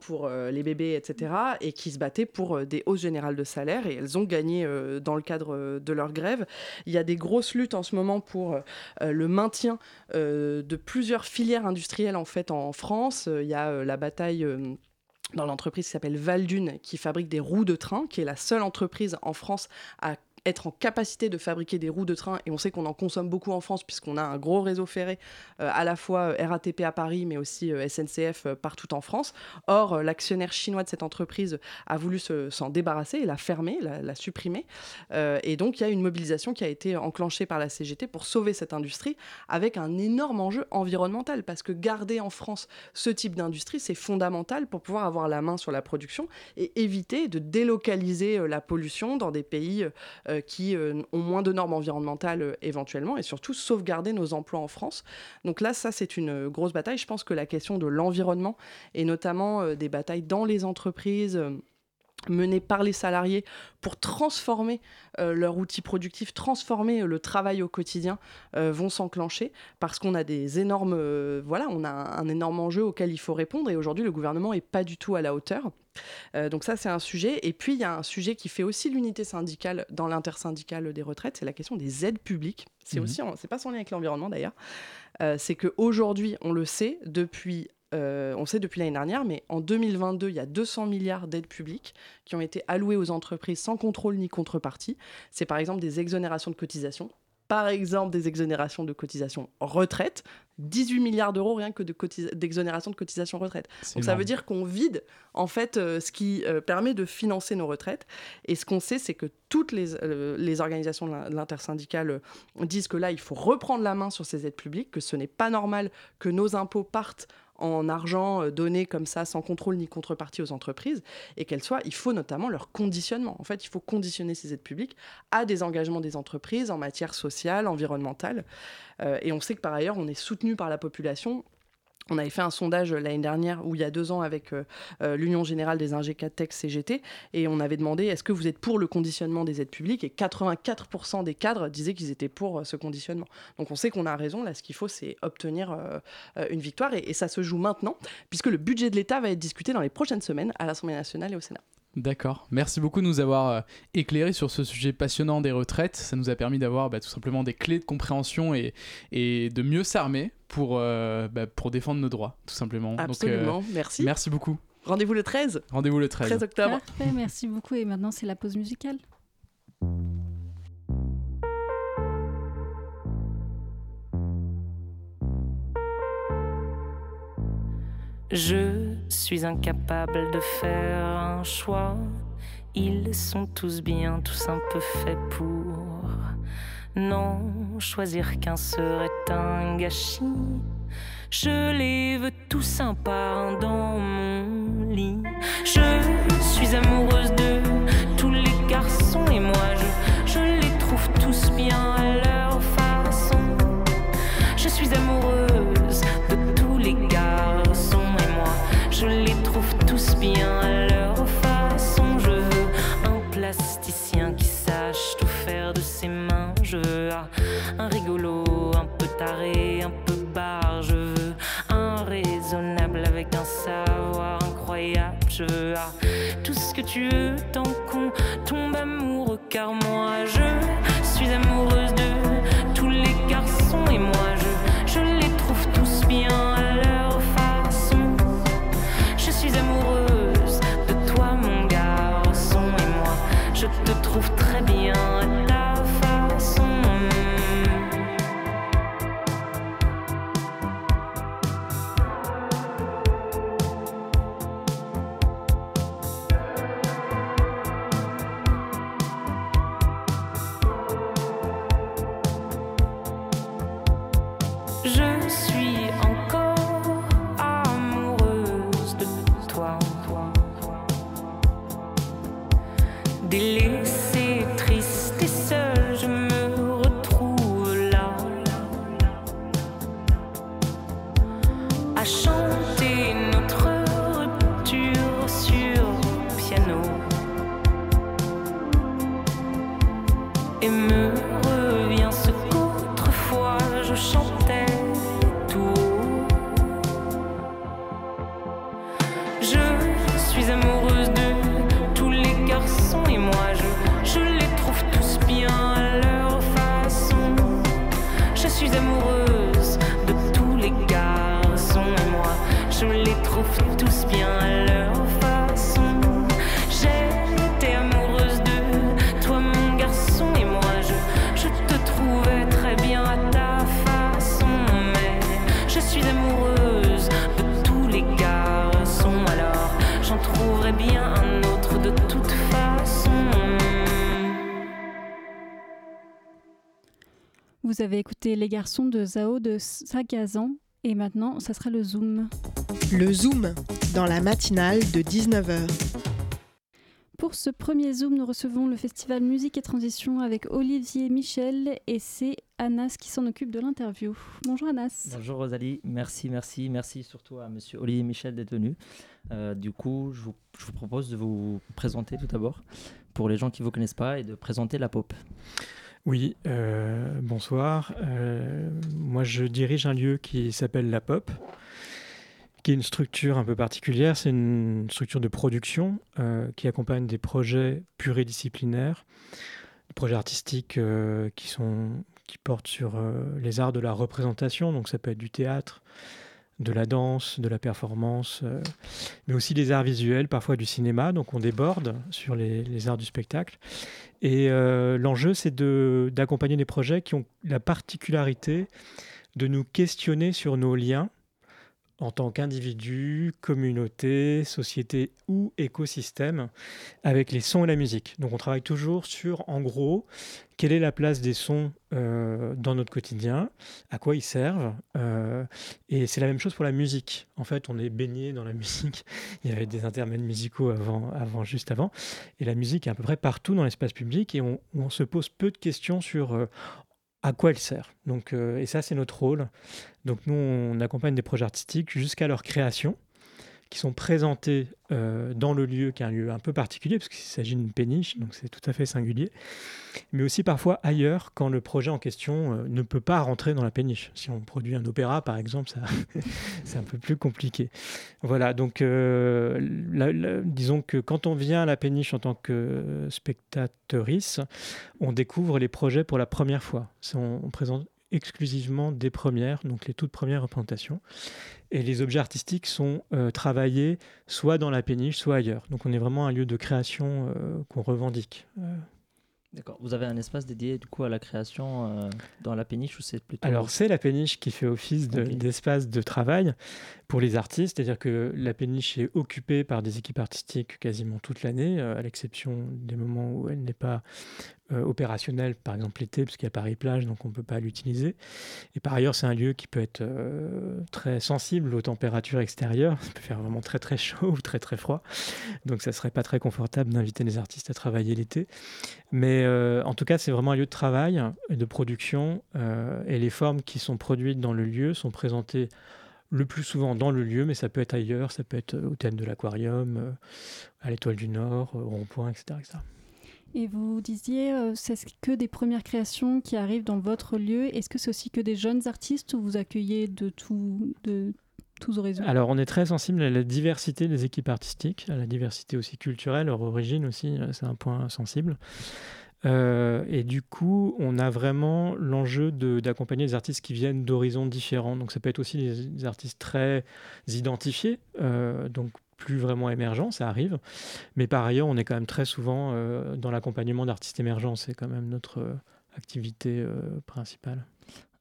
pour euh, les bébés, etc., et qui se battaient pour euh, des hausses générales de salaire, et elles ont gagné euh, dans le cadre de leur grève. Il y a des grosses luttes en ce moment pour le maintien de plusieurs filières industrielles en fait en France. Il y a la bataille dans l'entreprise qui s'appelle Valdune, qui fabrique des roues de train, qui est la seule entreprise en France à être en capacité de fabriquer des roues de train, et on sait qu'on en consomme beaucoup en France puisqu'on a un gros réseau ferré, euh, à la fois euh, RATP à Paris, mais aussi euh, SNCF partout en France. Or, l'actionnaire chinois de cette entreprise a voulu s'en débarrasser et la fermer, la, supprimer. et donc, il y a une mobilisation qui a été enclenchée par la CGT pour sauver cette industrie avec un énorme enjeu environnemental, parce que garder en France ce type d'industrie, c'est fondamental pour pouvoir avoir la main sur la production et éviter de délocaliser la pollution dans des pays euh, qui euh, ont moins de normes environnementales euh, éventuellement, et surtout sauvegarder nos emplois en France. Donc là, ça, c'est une grosse bataille. Je pense que la question de l'environnement, et notamment des batailles dans les entreprises, menées par les salariés pour transformer leur outil productif, transformer le travail au quotidien, vont s'enclencher parce qu'on a des énormes, voilà, on a un, énorme enjeu auquel il faut répondre et aujourd'hui le gouvernement est pas du tout à la hauteur. Euh, donc ça, c'est un sujet. Et puis, il y a un sujet qui fait aussi l'unité syndicale dans l'intersyndicale des retraites, c'est la question des aides publiques. C'est mhm. aussi, c'est pas sans lien avec l'environnement d'ailleurs. Euh, c'est qu'aujourd'hui, on le sait depuis euh, on sait depuis l'année dernière, mais en 2022, il y a 200 milliards d'aides publiques qui ont été allouées aux entreprises sans contrôle ni contrepartie. C'est par exemple des exonérations de cotisations, par exemple des exonérations de cotisations retraite, 18 milliards d'euros rien que d'exonération de, cotisation retraite. Donc ça veut dire qu'on vide en fait euh, ce qui euh, permet de financer nos retraites. Et ce qu'on sait, c'est que toutes les, euh, les organisations de l'intersyndicale disent que là, il faut reprendre la main sur ces aides publiques, que ce n'est pas normal que nos impôts partent en argent euh, donné comme ça, sans contrôle ni contrepartie aux entreprises, et qu'elles soient, il faut notamment leur conditionnement. En fait, il faut conditionner ces aides publiques à des engagements des entreprises en matière sociale, environnementale. Euh, et on sait que par ailleurs, on est soutenu par la population on avait fait un sondage l'année dernière, ou il y a deux ans, avec euh, euh, l'Union Générale des Ingécats CGT, et on avait demandé est-ce que vous êtes pour le conditionnement des aides publiques? Et 84% des cadres disaient qu'ils étaient pour euh, ce conditionnement. Donc on sait qu'on a raison, là ce qu'il faut c'est obtenir une victoire, et, ça se joue maintenant, puisque le budget de l'État va être discuté dans les prochaines semaines à l'Assemblée nationale et au Sénat. D'accord. Merci beaucoup de nous avoir éclairé sur ce sujet passionnant des retraites. Ça nous a permis d'avoir bah, tout simplement des clés de compréhension et, et de mieux s'armer pour, euh, bah, pour défendre nos droits, tout simplement. Absolument, Donc, euh, merci. Merci beaucoup. Rendez-vous le 13. Rendez-vous le 13. 13 octobre. Parfait, merci beaucoup. Et maintenant, c'est la pause musicale. Je suis incapable de faire un choix. Ils sont tous bien, tous un peu faits pour. Non, choisir qu'un serait un gâchis. Je les veux tous un par dans mon lit. Je suis amoureuse de tous les garçons et moi je les trouve tous bien à leur façon. Je veux un plasticien qui sache tout faire de ses mains. Je veux un rigolo, un peu taré, un peu barre. Je veux un raisonnable avec un savoir incroyable. Je veux tout ce que tu veux tant qu'on tombe amoureux. Car moi avez écouté Les garçons de Zao de Sagazan et maintenant ça sera le Zoom. Le Zoom, dans la matinale de 19h. Pour ce premier Zoom, nous recevons le festival Musique et Transition avec Olivier Michel et c'est Anas qui s'en occupe de l'interview. Bonjour Anas. Bonjour Rosalie, merci, merci, merci surtout à Monsieur Olivier Michel d'être venu. Euh, du coup, je vous, je vous propose de vous présenter tout d'abord pour les gens qui ne vous connaissent pas et de présenter la pop. Oui, euh, bonsoir. Euh, moi, je dirige un lieu qui s'appelle La Pop, qui est une structure un peu particulière. C'est une structure de production euh, qui accompagne des projets pluridisciplinaires, des projets artistiques qui, sont, qui portent sur les arts de la représentation. Donc, ça peut être du théâtre, de la danse, de la performance, euh, mais aussi des arts visuels, parfois du cinéma. Donc, on déborde sur les, arts du spectacle. Et euh, l'enjeu, c'est d'accompagner des projets qui ont la particularité de nous questionner sur nos liens en tant qu'individu, communauté, société ou écosystème avec les sons et la musique. Donc on travaille toujours sur, en gros, quelle est la place des sons euh, dans notre quotidien, à quoi ils servent. euh, et c'est la même chose pour la musique. En fait, on est baigné dans la musique. Il y avait des intermèdes musicaux avant, avant, juste avant. Et la musique est à peu près partout dans l'espace public et on, se pose peu de questions sur euh, à quoi elle sert. Donc, euh, et ça, c'est notre rôle. Donc nous, on accompagne des projets artistiques jusqu'à leur création, qui sont présentés euh, dans le lieu, qui est un lieu un peu particulier, parce qu'il s'agit d'une péniche, donc c'est tout à fait singulier, mais aussi parfois ailleurs, quand le projet en question euh, ne peut pas rentrer dans la péniche. Si on produit un opéra, par exemple, c'est un peu plus compliqué. Voilà, donc euh, disons que quand on vient à la péniche en tant que spectateurice, on découvre les projets pour la première fois. On présente exclusivement des premières, donc les toutes premières représentations. Et les objets artistiques sont euh, travaillés soit dans la péniche, soit ailleurs. Donc on est vraiment un lieu de création euh, qu'on revendique. Euh, D'accord. Vous avez un espace dédié du coup à la création euh, dans la péniche ou c'est plutôt Alors c'est la péniche qui fait office d'espace de, travail pour les artistes, c'est-à-dire que la péniche est occupée par des équipes artistiques quasiment toute l'année, euh, à l'exception des moments où elle n'est pas opérationnel, par exemple l'été, parce qu'il y a Paris-Plage, donc on ne peut pas l'utiliser. Et par ailleurs, c'est un lieu qui peut être euh, très sensible aux températures extérieures. Ça peut faire vraiment très très chaud ou très très froid. Donc ça ne serait pas très confortable d'inviter les artistes à travailler l'été. Mais euh, en tout cas, c'est vraiment un lieu de travail et de production. et les formes qui sont produites dans le lieu sont présentées le plus souvent dans le lieu, mais ça peut être ailleurs, ça peut être au thème de l'aquarium, à l'étoile du Nord, au rond-point, etc., etc. Et vous disiez, euh, c'est que des premières créations qui arrivent dans votre lieu. Est-ce que c'est aussi que des jeunes artistes ou vous accueillez de, tous horizons? Alors, on est très sensible à la diversité des équipes artistiques, à la diversité aussi culturelle, leur origine aussi, euh, c'est un point sensible. Euh, et du coup, on a vraiment l'enjeu d'accompagner des artistes qui viennent d'horizons différents. Donc, ça peut être aussi des, artistes très identifiés, donc plus vraiment émergent, ça arrive. Mais par ailleurs, on est quand même très souvent euh, dans l'accompagnement d'artistes émergents. C'est quand même notre euh, activité euh, principale.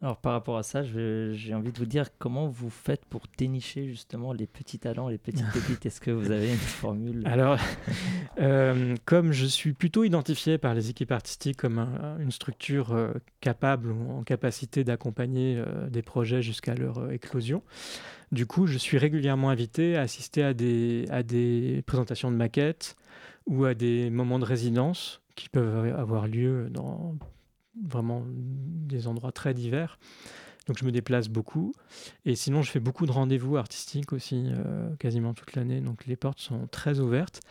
Alors par rapport à ça, j'ai envie de vous dire comment vous faites pour dénicher justement les petits talents, les petites pépites. Est-ce que vous avez une formule? Alors, comme je suis plutôt identifié par les équipes artistiques comme une structure capable ou en capacité d'accompagner des projets jusqu'à leur éclosion, du coup, je suis régulièrement invité à assister à des, à des présentations de maquettes ou à des moments de résidence qui peuvent avoir lieu dans vraiment des endroits très divers. Donc je me déplace beaucoup. Et sinon, je fais beaucoup de rendez-vous artistiques aussi, euh, quasiment toute l'année. Donc les portes sont très ouvertes.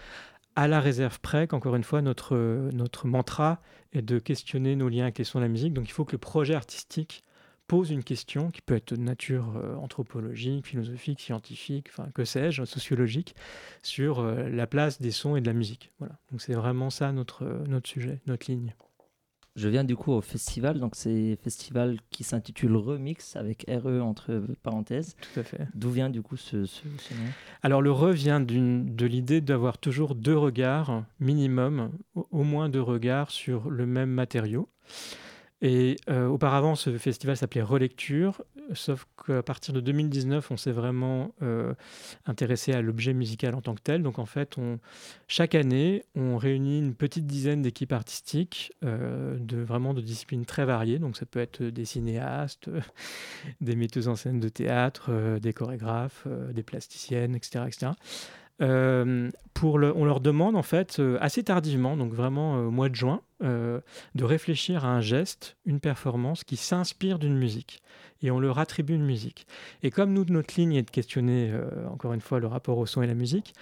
À la réserve près qu'encore une fois, notre, notre mantra est de questionner nos liens avec les sons de la musique. Donc il faut que le projet artistique pose une question qui peut être de nature euh, anthropologique, philosophique, scientifique, enfin que sais-je, sociologique, sur euh, la place des sons et de la musique. Voilà. Donc c'est vraiment ça notre, notre sujet, notre ligne. Je viens du coup au festival, donc c'est un festival qui s'intitule Remix avec RE entre parenthèses. Tout à fait. D'où vient du coup ce, ce, ce nom? Alors le re vient de l'idée d'avoir toujours deux regards minimum, au moins deux regards sur le même matériau. Et euh, auparavant, ce festival s'appelait Relecture, sauf qu'à partir de 2019, on s'est vraiment euh, intéressé à l'objet musical en tant que tel. Donc en fait, chaque année, on réunit une petite dizaine d'équipes artistiques euh, de vraiment de disciplines très variées. Donc ça peut être des cinéastes, des metteuses en scène de théâtre, des chorégraphes, des plasticiennes, etc. etc. pour le, on leur demande en fait assez tardivement, donc vraiment au mois de juin, euh, de réfléchir à un geste, une performance qui s'inspire d'une musique. Et on leur attribue une musique. Et comme nous, notre ligne est de questionner, euh, encore une fois, le rapport au son et la musique,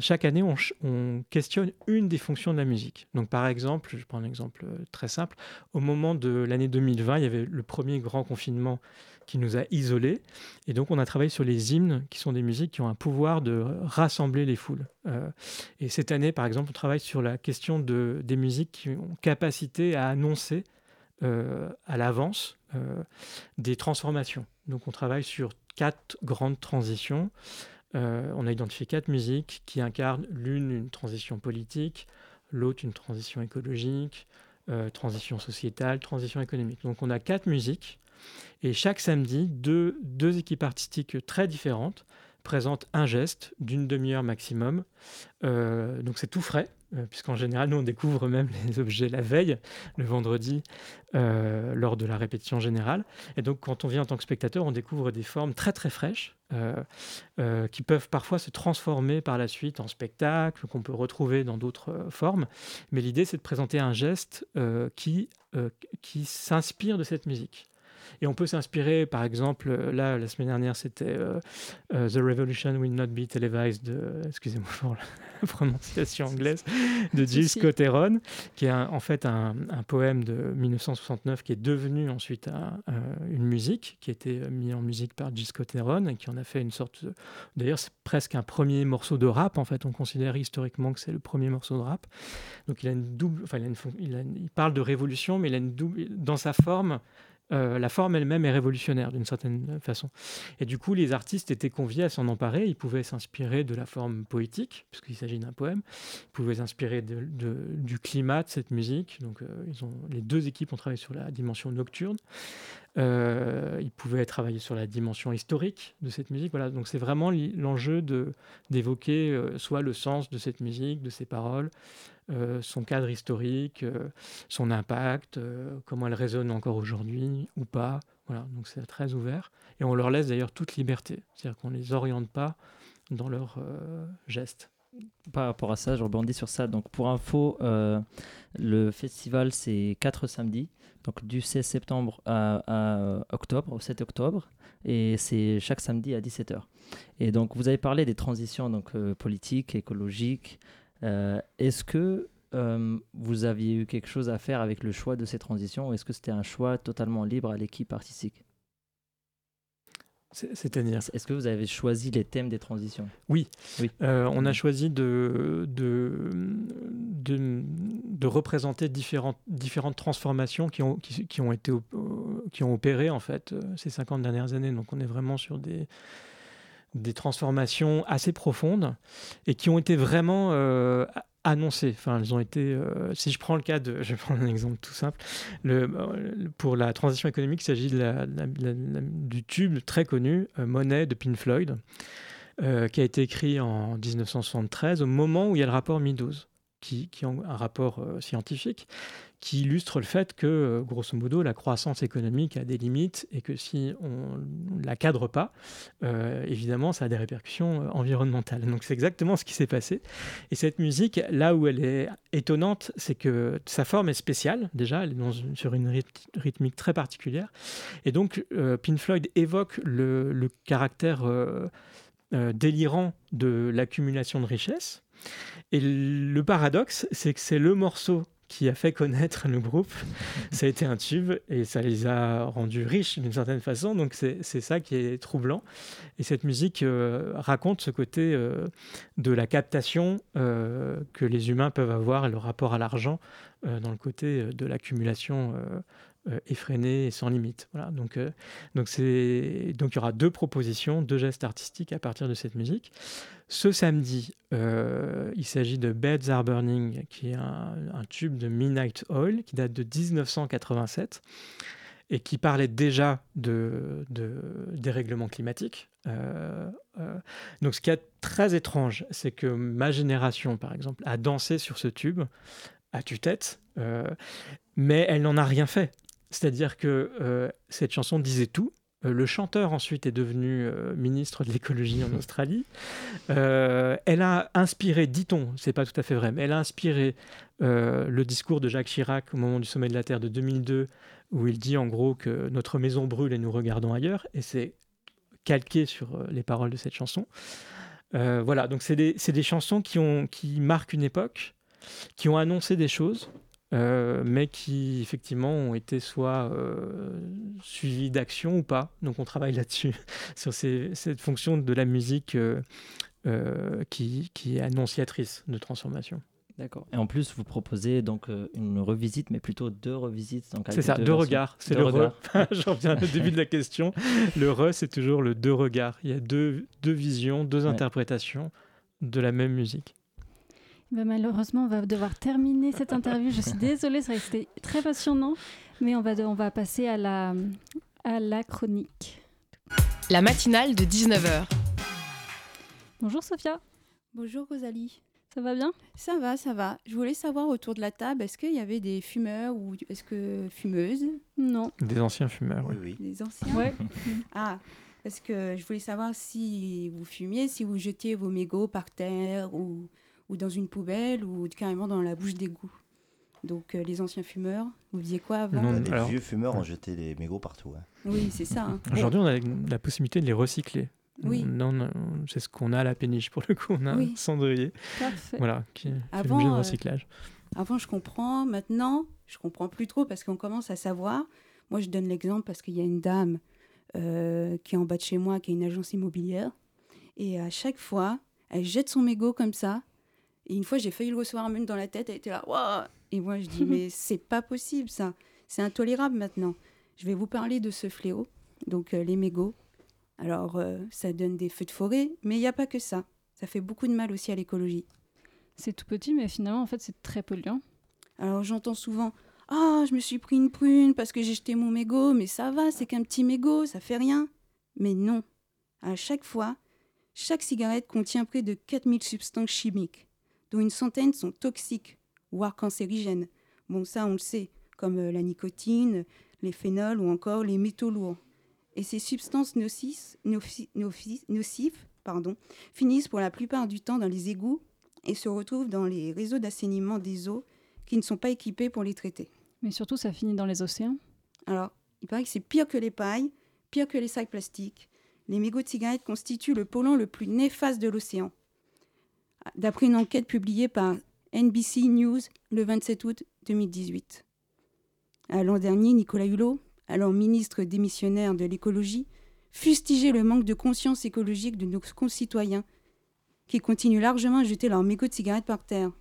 chaque année, on, on, questionne une des fonctions de la musique. Donc, par exemple, je prends un exemple euh, très simple, au moment de l'année 2020, il y avait le premier grand confinement qui nous a isolés. Et donc, on a travaillé sur les hymnes, qui sont des musiques qui ont un pouvoir de rassembler les foules. Euh, et cette année, par exemple, on travaille sur la question de, des musiques qui ont capacité à annoncer euh, à l'avance euh, des transformations. Donc, on travaille sur quatre grandes transitions. on a identifié quatre musiques qui incarnent l'une une transition politique, l'autre une transition écologique, transition sociétale, transition économique. Donc, on a quatre musiques et chaque samedi, deux, deux équipes artistiques très différentes présentent un geste d'une demi-heure maximum. Euh, donc c'est tout frais, euh, puisqu'en général, nous, on découvre même les objets la veille, le vendredi, euh, lors de la répétition générale. Et donc, quand on vient en tant que spectateur, on découvre des formes très, très fraîches, qui peuvent parfois se transformer par la suite en spectacle, qu'on peut retrouver dans d'autres formes. Mais l'idée, c'est de présenter un geste qui, qui s'inspire de cette musique. Et on peut s'inspirer, par exemple, là, la semaine dernière, c'était euh, euh, The Revolution Will Not Be Televised, excusez-moi pour la prononciation anglaise, de Gilles Scott Heron, qui est en fait un, poème de 1969 qui est devenu ensuite une musique, qui a été mis en musique par Gilles Scott Heron, et qui en a fait une sorte. D'ailleurs, c'est presque un premier morceau de rap, en fait. On considère historiquement que c'est le premier morceau de rap. Donc il a une double. Enfin, il, il, parle de révolution, mais il a une double. Dans sa forme, euh, la forme elle-même est révolutionnaire d'une certaine façon. Et du coup, les artistes étaient conviés à s'en emparer. Ils pouvaient s'inspirer de la forme poétique, puisqu'il s'agit d'un poème. Ils pouvaient s'inspirer du climat de cette musique. Donc, euh, les deux équipes ont travaillé sur la dimension nocturne. Euh, ils pouvaient travailler sur la dimension historique de cette musique. Voilà, donc c'est vraiment l'enjeu d'évoquer soit le sens de cette musique, de ses paroles, euh, son cadre historique, euh, son impact, euh, comment elle résonne encore aujourd'hui ou pas. Voilà, donc c'est très ouvert. Et on leur laisse d'ailleurs toute liberté. C'est-à-dire qu'on ne les oriente pas dans leurs gestes. Par rapport à ça, je rebondis sur ça. Donc pour info, le festival c'est 4 samedis, donc du 16 septembre à, octobre, au 7 octobre, et c'est chaque samedi à 17h. Et donc vous avez parlé des transitions donc, politiques, écologiques, est-ce que euh, vous aviez eu quelque chose à faire avec le choix de ces transitions ou est-ce que c'était un choix totalement libre à l'équipe artistique? C'est-à-dire Est-ce que vous avez choisi les thèmes des transitions? Oui. oui. Euh, on a choisi de, de, de, représenter différentes, différentes transformations qui ont, qui, ont été, qui ont opéré en fait ces 50 dernières années. Donc on est vraiment sur des, des transformations assez profondes et qui ont été vraiment euh, annoncées. Enfin, elles ont été. Euh, si je prends le cas de, je vais prendre un exemple tout simple. Le, pour la transition économique, il s'agit du tube très connu euh, de Pink Floyd, qui a été écrit en 1973 au moment où il y a le rapport Meadows. Qui, qui ont un rapport scientifique qui illustre le fait que, euh, grosso modo, la croissance économique a des limites et que si on ne la cadre pas, euh, évidemment, ça a des répercussions euh, environnementales. Donc c'est exactement ce qui s'est passé. Et cette musique, là où elle est étonnante, c'est que sa forme est spéciale, déjà, elle est sur une rythmique très particulière. Et donc, Pink Floyd évoque le, le caractère délirant de l'accumulation de richesses. Et le paradoxe, c'est que c'est le morceau qui a fait connaître le groupe. ça a été un tube et ça les a rendus riches d'une certaine façon. Donc c'est ça qui est troublant. Et cette musique euh, raconte ce côté euh, de la captation euh, que les humains peuvent avoir et le rapport à l'argent dans le côté de l'accumulation euh, effréné et sans limite. Donc, euh, donc, c'est, donc il y aura deux propositions, deux gestes artistiques à partir de cette musique. Ce samedi, euh, il s'agit de Beds Are Burning, qui est un, tube de Midnight Oil qui date de 1987 et qui parlait déjà de, de dérèglement climatique. donc ce qui est très étrange, c'est que ma génération, par exemple, a dansé sur ce tube à tue-tête, mais elle n'en a rien fait. C'est-à-dire que euh, cette chanson disait tout. Euh, le chanteur ensuite est devenu euh, ministre de l'écologie en Australie. elle a inspiré, dit-on, c'est pas tout à fait vrai, mais elle a inspiré le discours de Jacques Chirac au moment du sommet de la Terre de 2002, où il dit en gros que notre maison brûle et nous regardons ailleurs, et c'est calqué sur les paroles de cette chanson. voilà, donc c'est des, des, chansons qui, ont, qui marquent une époque, qui ont annoncé des choses, euh, mais qui effectivement ont été soit euh, suivis d'action ou pas. Donc on travaille là-dessus, sur cette fonction de la musique euh, qui, qui, est annonciatrice de transformation. D'accord. Et en plus, vous proposez donc une revisite, mais plutôt deux revisites. C'est ça, deux, regards. C'est le re. Je reviens au début de la question. Le re, c'est toujours le deux regards. Il y a deux, deux visions, deux interprétations de la même musique. Bah, malheureusement, on va devoir terminer cette interview. Je suis désolée, été très passionnant, mais on va, on va passer à la, à la chronique. La matinale de 19h. Bonjour Sophia. Bonjour Rosalie. Ça va bien? Ça va, ça va. Je voulais savoir autour de la table, est-ce qu'il y avait des fumeurs ou est-ce que fumeuses? Non. Des anciens fumeurs, oui. oui. Des anciens? Ouais. ah, parce que je voulais savoir si vous fumiez, si vous jetiez vos mégots par terre ou ou dans une poubelle ou carrément dans la bouche d'égout. Donc euh, les anciens fumeurs, vous faisiez quoi avant Les vieux fumeurs ont jeté les mégots partout. Hein. Oui, c'est ça. Hein. Aujourd'hui, on a la possibilité de les recycler. Oui. Non, c'est ce qu'on a à la péniche pour le coup. On a un cendrier. Parfait. Voilà, qui avant, fait le euh, recyclage. avant, je comprends. Maintenant, je comprends plus trop parce qu'on commence à savoir. Moi, je donne l'exemple parce qu'il y a une dame euh, qui est en bas de chez moi, qui a une agence immobilière. Et à chaque fois, elle jette son mégot comme ça et une fois, j'ai failli le recevoir même dans la tête. Elle était là, waouh Et moi, je dis, mais c'est pas possible ça. C'est intolérable maintenant. Je vais vous parler de ce fléau, donc les mégots. Alors, ça donne des feux de forêt, mais il n'y a pas que ça. Ça fait beaucoup de mal aussi à l'écologie. C'est tout petit, mais finalement, en fait, c'est très polluant. Alors, j'entends souvent Ah, je me suis pris une prune parce que j'ai jeté mon mégot, mais ça va, c'est qu'un petit mégot, ça fait rien. Mais non. À chaque fois, chaque cigarette contient près de 4000 substances chimiques, dont une centaine sont toxiques, voire cancérigènes. Bon, ça, on le sait, comme euh, la nicotine, les phénols ou encore les métaux lourds. Et ces substances nocives, nocives pardon, finissent pour la plupart du temps dans les égouts et se retrouvent dans les réseaux d'assainissement des eaux qui ne sont pas équipés pour les traiter. Mais surtout, ça finit dans les océans? Alors, il paraît que c'est pire que les pailles, pire que les sacs plastiques. Les mégots de cigarettes constituent le polluant le plus néfaste de l'océan. D'après une enquête publiée par NBC News le 27 août 2018. L'an dernier, Nicolas Hulot, alors ministre démissionnaire de l'écologie, fustigeait le manque de conscience écologique de nos concitoyens qui continuent largement à jeter leurs mégots de cigarettes par terre.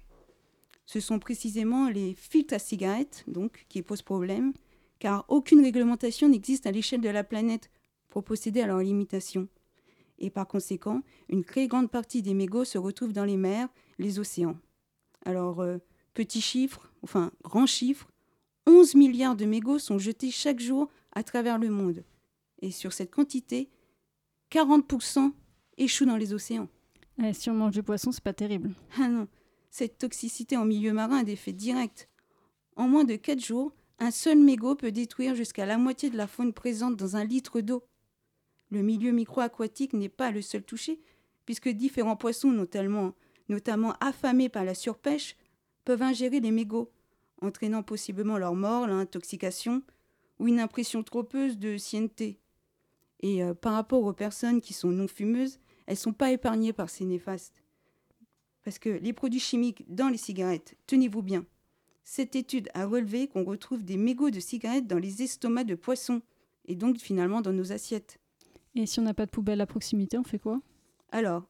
Ce sont précisément les filtres à cigarettes donc, qui posent problème, car aucune réglementation n'existe à l'échelle de la planète pour procéder à leur limitation. Et par conséquent, une très grande partie des mégots se retrouvent dans les mers, les océans. Alors, euh, petit chiffre, enfin grand chiffre, 11 milliards de mégots sont jetés chaque jour à travers le monde. Et sur cette quantité, 40% échouent dans les océans. Eh, si on mange du poisson, c'est pas terrible. Ah non, cette toxicité en milieu marin a des effets directs. En moins de 4 jours, un seul mégot peut détruire jusqu'à la moitié de la faune présente dans un litre d'eau. Le milieu microaquatique n'est pas le seul touché, puisque différents poissons, notamment, notamment affamés par la surpêche, peuvent ingérer les mégots, entraînant possiblement leur mort, l'intoxication ou une impression tropeuse de sienneté. Et euh, par rapport aux personnes qui sont non fumeuses, elles ne sont pas épargnées par ces néfastes. Parce que les produits chimiques dans les cigarettes, tenez-vous bien, cette étude a relevé qu'on retrouve des mégots de cigarettes dans les estomacs de poissons, et donc finalement dans nos assiettes. Et si on n'a pas de poubelle à proximité, on fait quoi? Alors,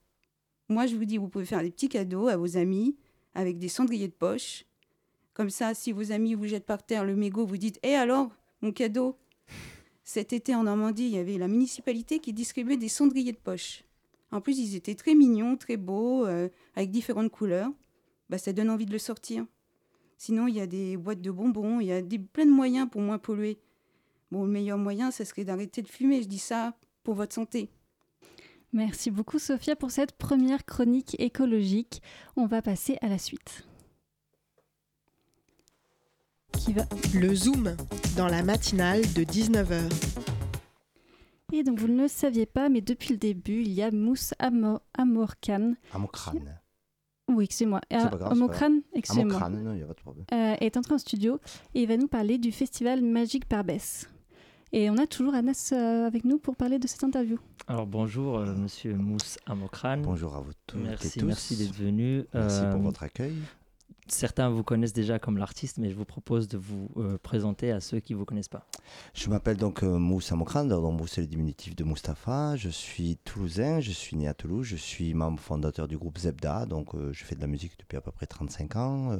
moi je vous dis, vous pouvez faire des petits cadeaux à vos amis avec des cendriers de poche. Comme ça, si vos amis vous jettent par terre le mégot, vous dites Eh alors, mon cadeau Cet été en Normandie, il y avait la municipalité qui distribuait des cendriers de poche. En plus, ils étaient très mignons, très beaux, euh, avec différentes couleurs. Bah, ça donne envie de le sortir. Sinon, il y a des boîtes de bonbons, il y a des, plein de moyens pour moins polluer. Bon, le meilleur moyen, ce serait d'arrêter de fumer. Je dis ça pour votre santé. Merci beaucoup, Sophia, pour cette première chronique écologique. On va passer à la suite. Qui va? Le Zoom, dans la matinale de 19h. Et donc vous ne le saviez pas, mais depuis le début, il y a Mousse Amor Amorkan. Amokran. Oui, excusez-moi. Amokran, excusez-moi. Amokran, non, il n'y a pas de problème. Euh, est entré en studio et il va nous parler du festival Magique Barbès. Et on a toujours Anas euh, avec nous pour parler de cette interview. Alors bonjour, euh, monsieur Mousse Amokran. Bonjour à vous tous. Merci, merci d'être venu. Merci pour votre accueil. Certains vous connaissent déjà comme l'artiste, mais je vous propose de vous euh, présenter à ceux qui ne vous connaissent pas. Je m'appelle donc euh, Moussa Mokran, donc Moussa c'est le diminutif de Mustapha. Je suis toulousain, je suis né à Toulouse, je suis membre fondateur du groupe Zebda, donc euh, je fais de la musique depuis à peu près 35 ans.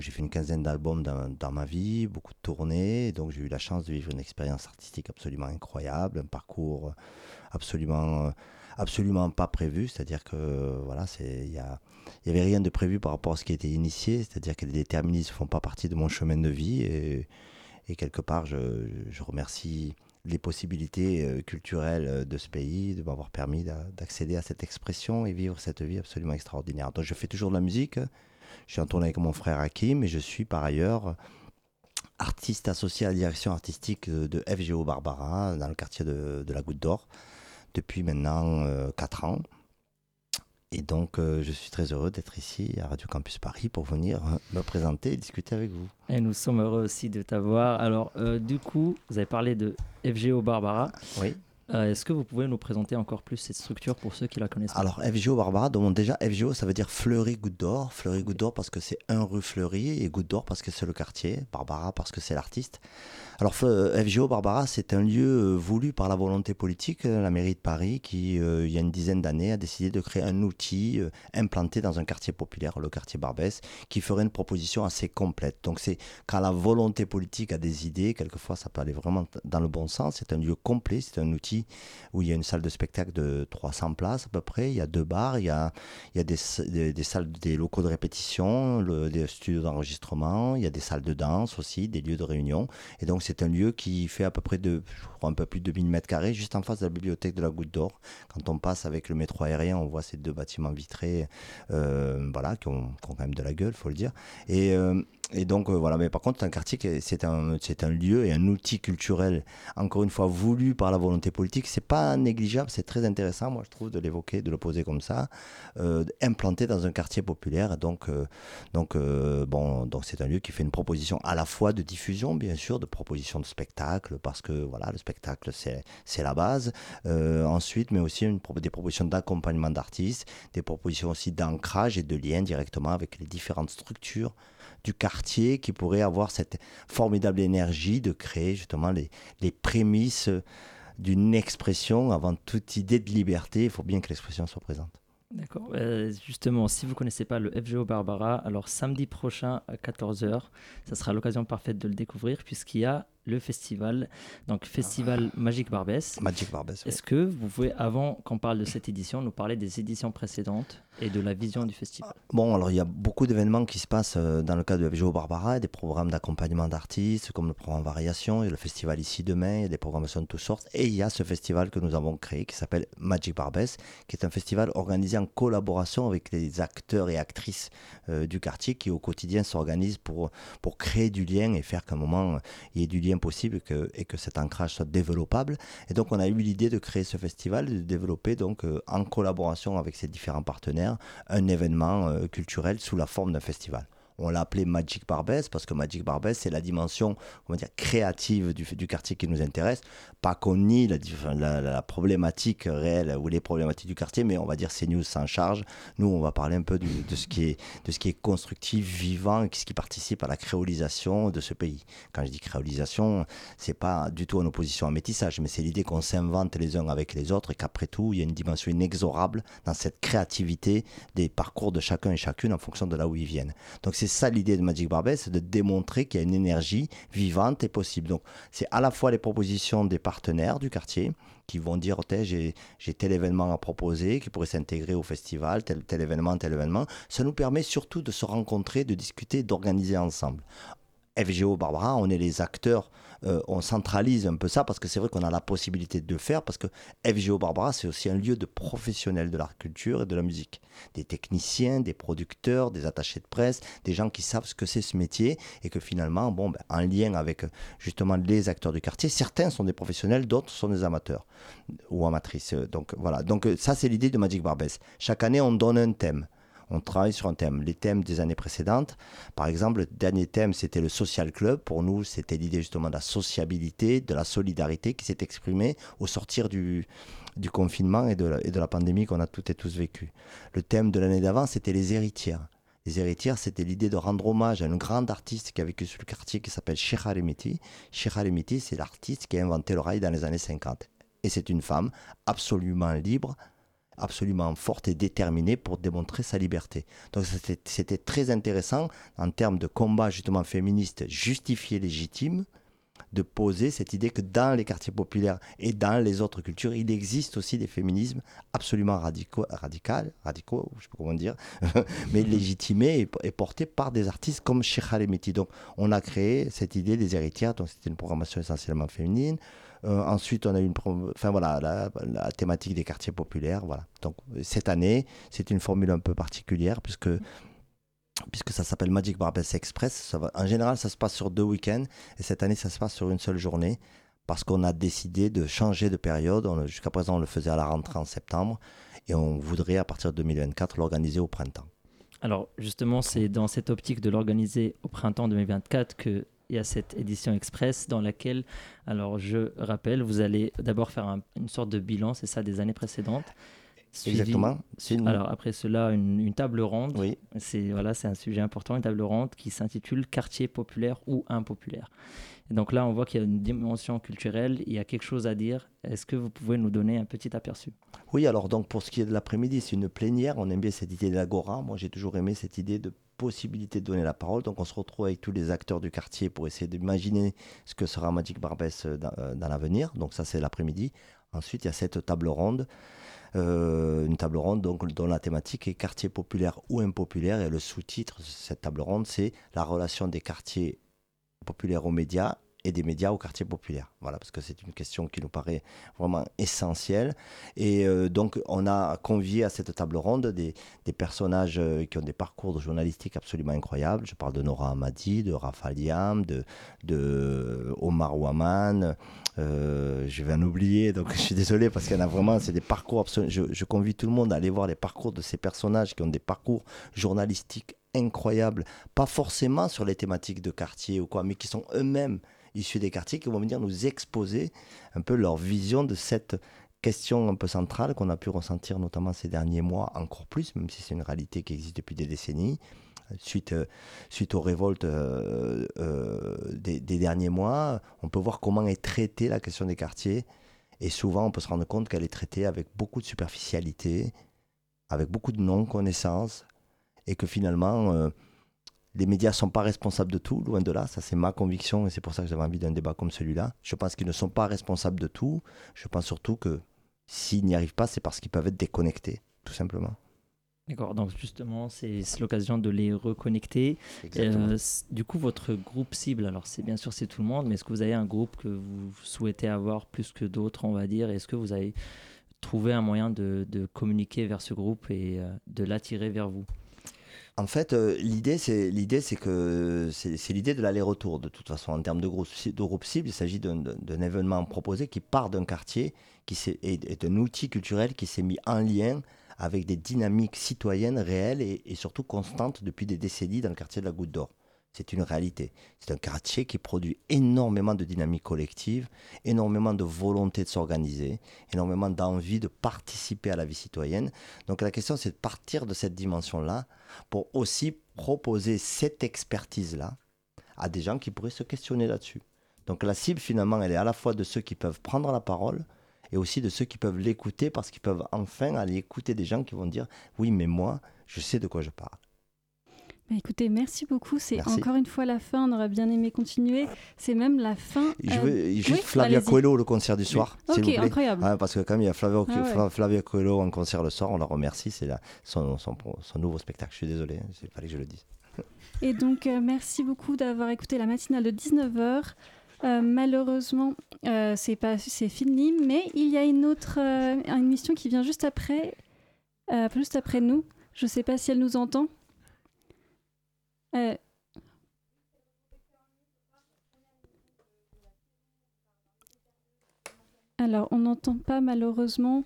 J'ai fait une quinzaine d'albums dans, ma vie, beaucoup de tournées, donc j'ai eu la chance de vivre une expérience artistique absolument incroyable, un parcours absolument, absolument pas prévu, c'est-à-dire que voilà, il n'y avait rien de prévu par rapport à ce qui était initié, c'est-à-dire que les déterminismes ne font pas partie de mon chemin de vie. Et, quelque part, je, remercie les possibilités euh, culturelles euh, de ce pays de m'avoir permis d'accéder à cette expression et vivre cette vie absolument extraordinaire. Donc je fais toujours de la musique. Je suis en tournée avec mon frère Hakim et je suis par ailleurs artiste associé à la direction artistique de FGO Barbara dans le quartier de, la Goutte d'Or depuis maintenant 4 euh, ans. Et donc, euh, je suis très heureux d'être ici à Radio Campus Paris pour venir euh, me présenter et discuter avec vous. Et nous sommes heureux aussi de t'avoir. Alors, euh, du coup, vous avez parlé de FGO Barbara. Oui. Euh, est-ce que vous pouvez nous présenter encore plus cette structure pour ceux qui la connaissent Alors, FGO Barbara, donc déjà, FGO, ça veut dire Fleury Goutte d'Or. Fleury Goutte d'Or parce que c'est un rue Fleury et Goutte d'Or parce que c'est le quartier. Barbara parce que c'est l'artiste. Alors, FGO Barbara, c'est un lieu euh, voulu par la volonté politique, euh, la mairie de Paris, qui, il y a une dizaine d'années, a décidé de créer un outil implanté dans un quartier populaire, le quartier Barbès, qui ferait une proposition assez complète. Donc, c'est quand la volonté politique a des idées, quelquefois, ça peut aller vraiment dans le bon sens. C'est un lieu complet, c'est un outil où il y a une salle de spectacle de 300 places à peu près. Il y a deux bars, il y a, il y a des, des, salles, des locaux de répétition, des studios d'enregistrement, il y a des salles de danse aussi, des lieux de réunion. Et donc c'est un lieu qui fait à peu près de, je un peu plus de 1000 mètres carrés, juste en face de la bibliothèque de la Goutte d'Or. Quand on passe avec le métro aérien, on voit ces deux bâtiments vitrés, euh, voilà, qui ont, quand même de la gueule, faut le dire. Et euh, et donc euh, voilà, mais par contre, un quartier, c'est un, c'est un lieu et un outil culturel, encore une fois, voulu par la volonté politique. C'est pas négligeable, c'est très intéressant, moi je trouve, de l'évoquer, de le poser comme ça, euh, implanté dans un quartier populaire. Donc, euh, donc bon, donc c'est un lieu qui fait une proposition à la fois de diffusion, bien sûr, de proposition de spectacle, parce que voilà, le spectacle c'est, c'est la base. ensuite, mais aussi des propositions d'accompagnement d'artistes, des propositions aussi d'ancrage et de lien directement avec les différentes structures du quartier qui pourrait avoir cette formidable énergie de créer justement les, les prémices d'une expression avant toute idée de liberté. Il faut bien que l'expression soit présente. D'accord. Euh, justement, si vous ne connaissez pas le FGO Barbara, alors samedi prochain à 14h, ça sera l'occasion parfaite de le découvrir puisqu'il y a le festival, donc Festival Magic Barbès. Magic Barbès. Est-ce que vous pouvez, avant qu'on parle de cette édition, nous parler des éditions précédentes et de la vision du festival? Bon, alors il y a beaucoup d'événements qui se passent euh, dans le cadre de FGO Barbara, des programmes d'accompagnement d'artistes, comme le programme Variation, et le festival ici demain, il y a des programmations de toutes sortes, et il y a ce festival que nous avons créé qui s'appelle Magic Barbès, qui est un festival organisé en collaboration avec les acteurs et actrices euh, du quartier qui au quotidien s'organisent pour, pour créer du lien et faire qu'à un moment il y ait du lien possible que, et que cet ancrage soit développable. Et donc on a eu l'idée de créer ce festival, de développer donc euh, en collaboration avec ces différents partenaires un événement euh, culturel sous la forme d'un festival on l'a appelé Magic Barbès parce que Magic Barbès, c'est la dimension on dire, créative du, du quartier qui nous intéresse. Pas qu'on nie la, la, problématique réelle ou les problématiques du quartier, mais on va dire CNews s'en charge. Nous, on va parler un peu de, ce qui est, de ce qui est constructif, vivant, ce qui participe à la créolisation de ce pays. Quand je dis créolisation, c'est pas du tout en opposition à métissage, mais c'est l'idée qu'on s'invente les uns avec les autres et qu'après tout, il y a une dimension inexorable dans cette créativité des parcours de chacun et chacune en fonction de là où ils viennent. Donc c'est ça l'idée de Magic Barbet, c'est de démontrer qu'il y a une énergie vivante et possible. Donc c'est à la fois les propositions des partenaires du quartier qui vont dire j'ai tel événement à proposer qui pourrait s'intégrer au festival, tel, tel événement, tel événement. Ça nous permet surtout de se rencontrer, de discuter, d'organiser ensemble. FGO Barbara, on est les acteurs euh, on centralise un peu ça parce que c'est vrai qu'on a la possibilité de le faire parce que FGO Barbara, c'est aussi un lieu de professionnels de l'art culture et de la musique. Des techniciens, des producteurs, des attachés de presse, des gens qui savent ce que c'est ce métier et que finalement, bon, ben, en lien avec justement les acteurs du quartier, certains sont des professionnels, d'autres sont des amateurs ou amatrices. Donc voilà, donc ça c'est l'idée de Magic Barbès. Chaque année, on donne un thème on travaille sur un thème. Les thèmes des années précédentes, par exemple, le dernier thème, c'était le social club. Pour nous, c'était l'idée justement de la sociabilité, de la solidarité qui s'est exprimée au sortir du, confinement et de, la, et de la pandémie qu'on a toutes et tous vécu. Le thème de l'année d'avant, c'était les héritières. Les héritières, c'était l'idée de rendre hommage à une grande artiste qui a vécu sur le quartier qui s'appelle Shira Remiti. Shira Remiti, c'est l'artiste qui a inventé le rail dans les années 50. Et c'est une femme absolument libre, absolument forte et déterminée pour démontrer sa liberté. Donc c'était très intéressant en termes de combat justement féministe justifié légitime de poser cette idée que dans les quartiers populaires et dans les autres cultures, il existe aussi des féminismes absolument radicaux, radicaux, radicaux je sais pas comment dire, mais légitimés et, portés par des artistes comme Meti. Donc on a créé cette idée des héritières, donc c'était une programmation essentiellement féminine. Euh, ensuite, on a une, enfin voilà, la, thématique des quartiers populaires, voilà. Donc cette année, c'est une formule un peu particulière puisque puisque ça s'appelle Magic Barbès Express. en général, ça se passe sur deux week-ends et cette année, ça se passe sur une seule journée parce qu'on a décidé de changer de période. Jusqu'à présent, on le faisait à la rentrée en septembre et on voudrait à partir de 2024 l'organiser au printemps. Alors justement, c'est dans cette optique de l'organiser au printemps 2024 que il y a cette édition express dans laquelle, alors je rappelle, vous allez d'abord faire une sorte de bilan, c'est ça, des années précédentes. Exactement. Alors après cela, une, table ronde. Oui. C'est voilà, c'est un sujet important, une table ronde qui s'intitule Quartier populaire ou impopulaire. Et donc là, on voit qu'il y a une dimension culturelle, il y a quelque chose à dire. Est-ce que vous pouvez nous donner un petit aperçu? Oui, alors donc pour ce qui est de l'après-midi, c'est une plénière. On aime bien cette idée de l'agora. Moi, j'ai toujours aimé cette idée de possibilité de donner la parole. Donc on se retrouve avec tous les acteurs du quartier pour essayer d'imaginer ce que sera Magic Barbès euh, euh, dans l'avenir. Donc ça, c'est l'après-midi. Ensuite, il y a cette table ronde euh, une table ronde donc, dont la thématique est quartier populaire ou impopulaire. Et le sous-titre de cette table ronde, c'est la relation des quartiers populaires aux médias et des médias au quartier populaire. Voilà, parce que c'est une question qui nous paraît vraiment essentielle. Et euh, donc, on a convié à cette table ronde des, des personnages euh, qui ont des parcours journalistiques absolument incroyables. Je parle de Nora Hamadi, de Raphaël Yam, de, de Omar Ouaman. Euh, je vais en oublier, donc je suis désolé parce qu'il y en a vraiment, c'est des parcours absolument. Je convie tout le monde à aller voir les parcours de ces personnages qui ont des parcours journalistiques incroyables, pas forcément sur les thématiques de quartier ou quoi, mais qui sont eux-mêmes issus des quartiers qui vont venir nous exposer un peu leur vision de cette question un peu centrale qu'on a pu ressentir notamment ces derniers mois encore plus, même si c'est une réalité qui existe depuis des décennies, suite, euh, suite aux révoltes euh, euh, des, derniers mois, on peut voir comment est traitée la question des quartiers. Et souvent, on peut se rendre compte qu'elle est traitée avec beaucoup de superficialité, avec beaucoup de non-connaissance, et que finalement, les médias ne sont pas responsables de tout, loin de là. Ça, c'est ma conviction et c'est pour ça que j'avais envie d'un débat comme celui-là. Je pense qu'ils ne sont pas responsables de tout. Je pense surtout que s'ils n'y arrivent pas, c'est parce qu'ils peuvent être déconnectés, tout simplement. D'accord, donc justement, c'est l'occasion de les reconnecter. Euh, du coup, votre groupe cible, alors c'est bien sûr c'est tout le monde, mais est-ce que vous avez un groupe que vous souhaitez avoir plus que d'autres, on va dire? Est-ce que vous avez trouvé un moyen de, communiquer vers ce groupe et euh, de l'attirer vers vous? En fait, euh, l'idée, c'est l'idée, que c'est l'idée de l'aller-retour. De toute façon, en termes de groupe, cible, il s'agit d'un événement proposé qui part d'un quartier, qui est, est un outil culturel qui s'est mis en lien avec des dynamiques citoyennes réelles et, et, surtout constantes depuis des décennies dans le quartier de la Goutte d'Or. C'est une réalité. C'est un quartier qui produit énormément de dynamique collective, énormément de volonté de s'organiser, énormément d'envie de participer à la vie citoyenne. Donc la question, c'est de partir de cette dimension-là pour aussi proposer cette expertise-là à des gens qui pourraient se questionner là-dessus. Donc la cible, finalement, elle est à la fois de ceux qui peuvent prendre la parole et aussi de ceux qui peuvent l'écouter parce qu'ils peuvent enfin aller écouter des gens qui vont dire oui, mais moi, je sais de quoi je parle. Bah, écoutez, merci beaucoup. C'est encore une fois la fin. On aurait bien aimé continuer. C'est même la fin. Je veux euh, juste Flavia Coelho, le concert du soir. Ok, incroyable. parce que comme il y a Flavia, ah Flavia Coelho en concert le soir, on la remercie. C'est son, son, son, nouveau spectacle. Je suis désolé, il fallait que je le dise. Et donc, euh, merci beaucoup d'avoir écouté la matinale de 19h. Euh, malheureusement, c'est pas c'est fini, mais il y a une autre émission qui vient juste après, juste après nous. Je ne sais pas si elle nous entend. Alors, on n'entend pas malheureusement,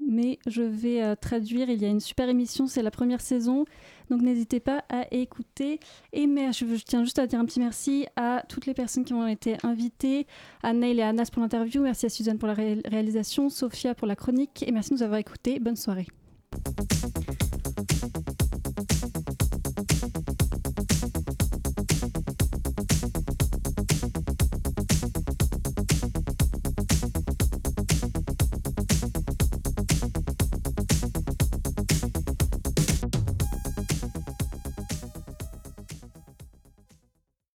mais je vais euh, traduire. Il y a une super émission, c'est la première saison, donc n'hésitez pas à écouter. Et mais, je, tiens juste à dire un petit merci à toutes les personnes qui ont été invitées, à Neil et à Anas pour l'interview, merci à Suzanne pour la réalisation, Sophia pour la chronique, et merci de nous avoir écoutés. Bonne soirée.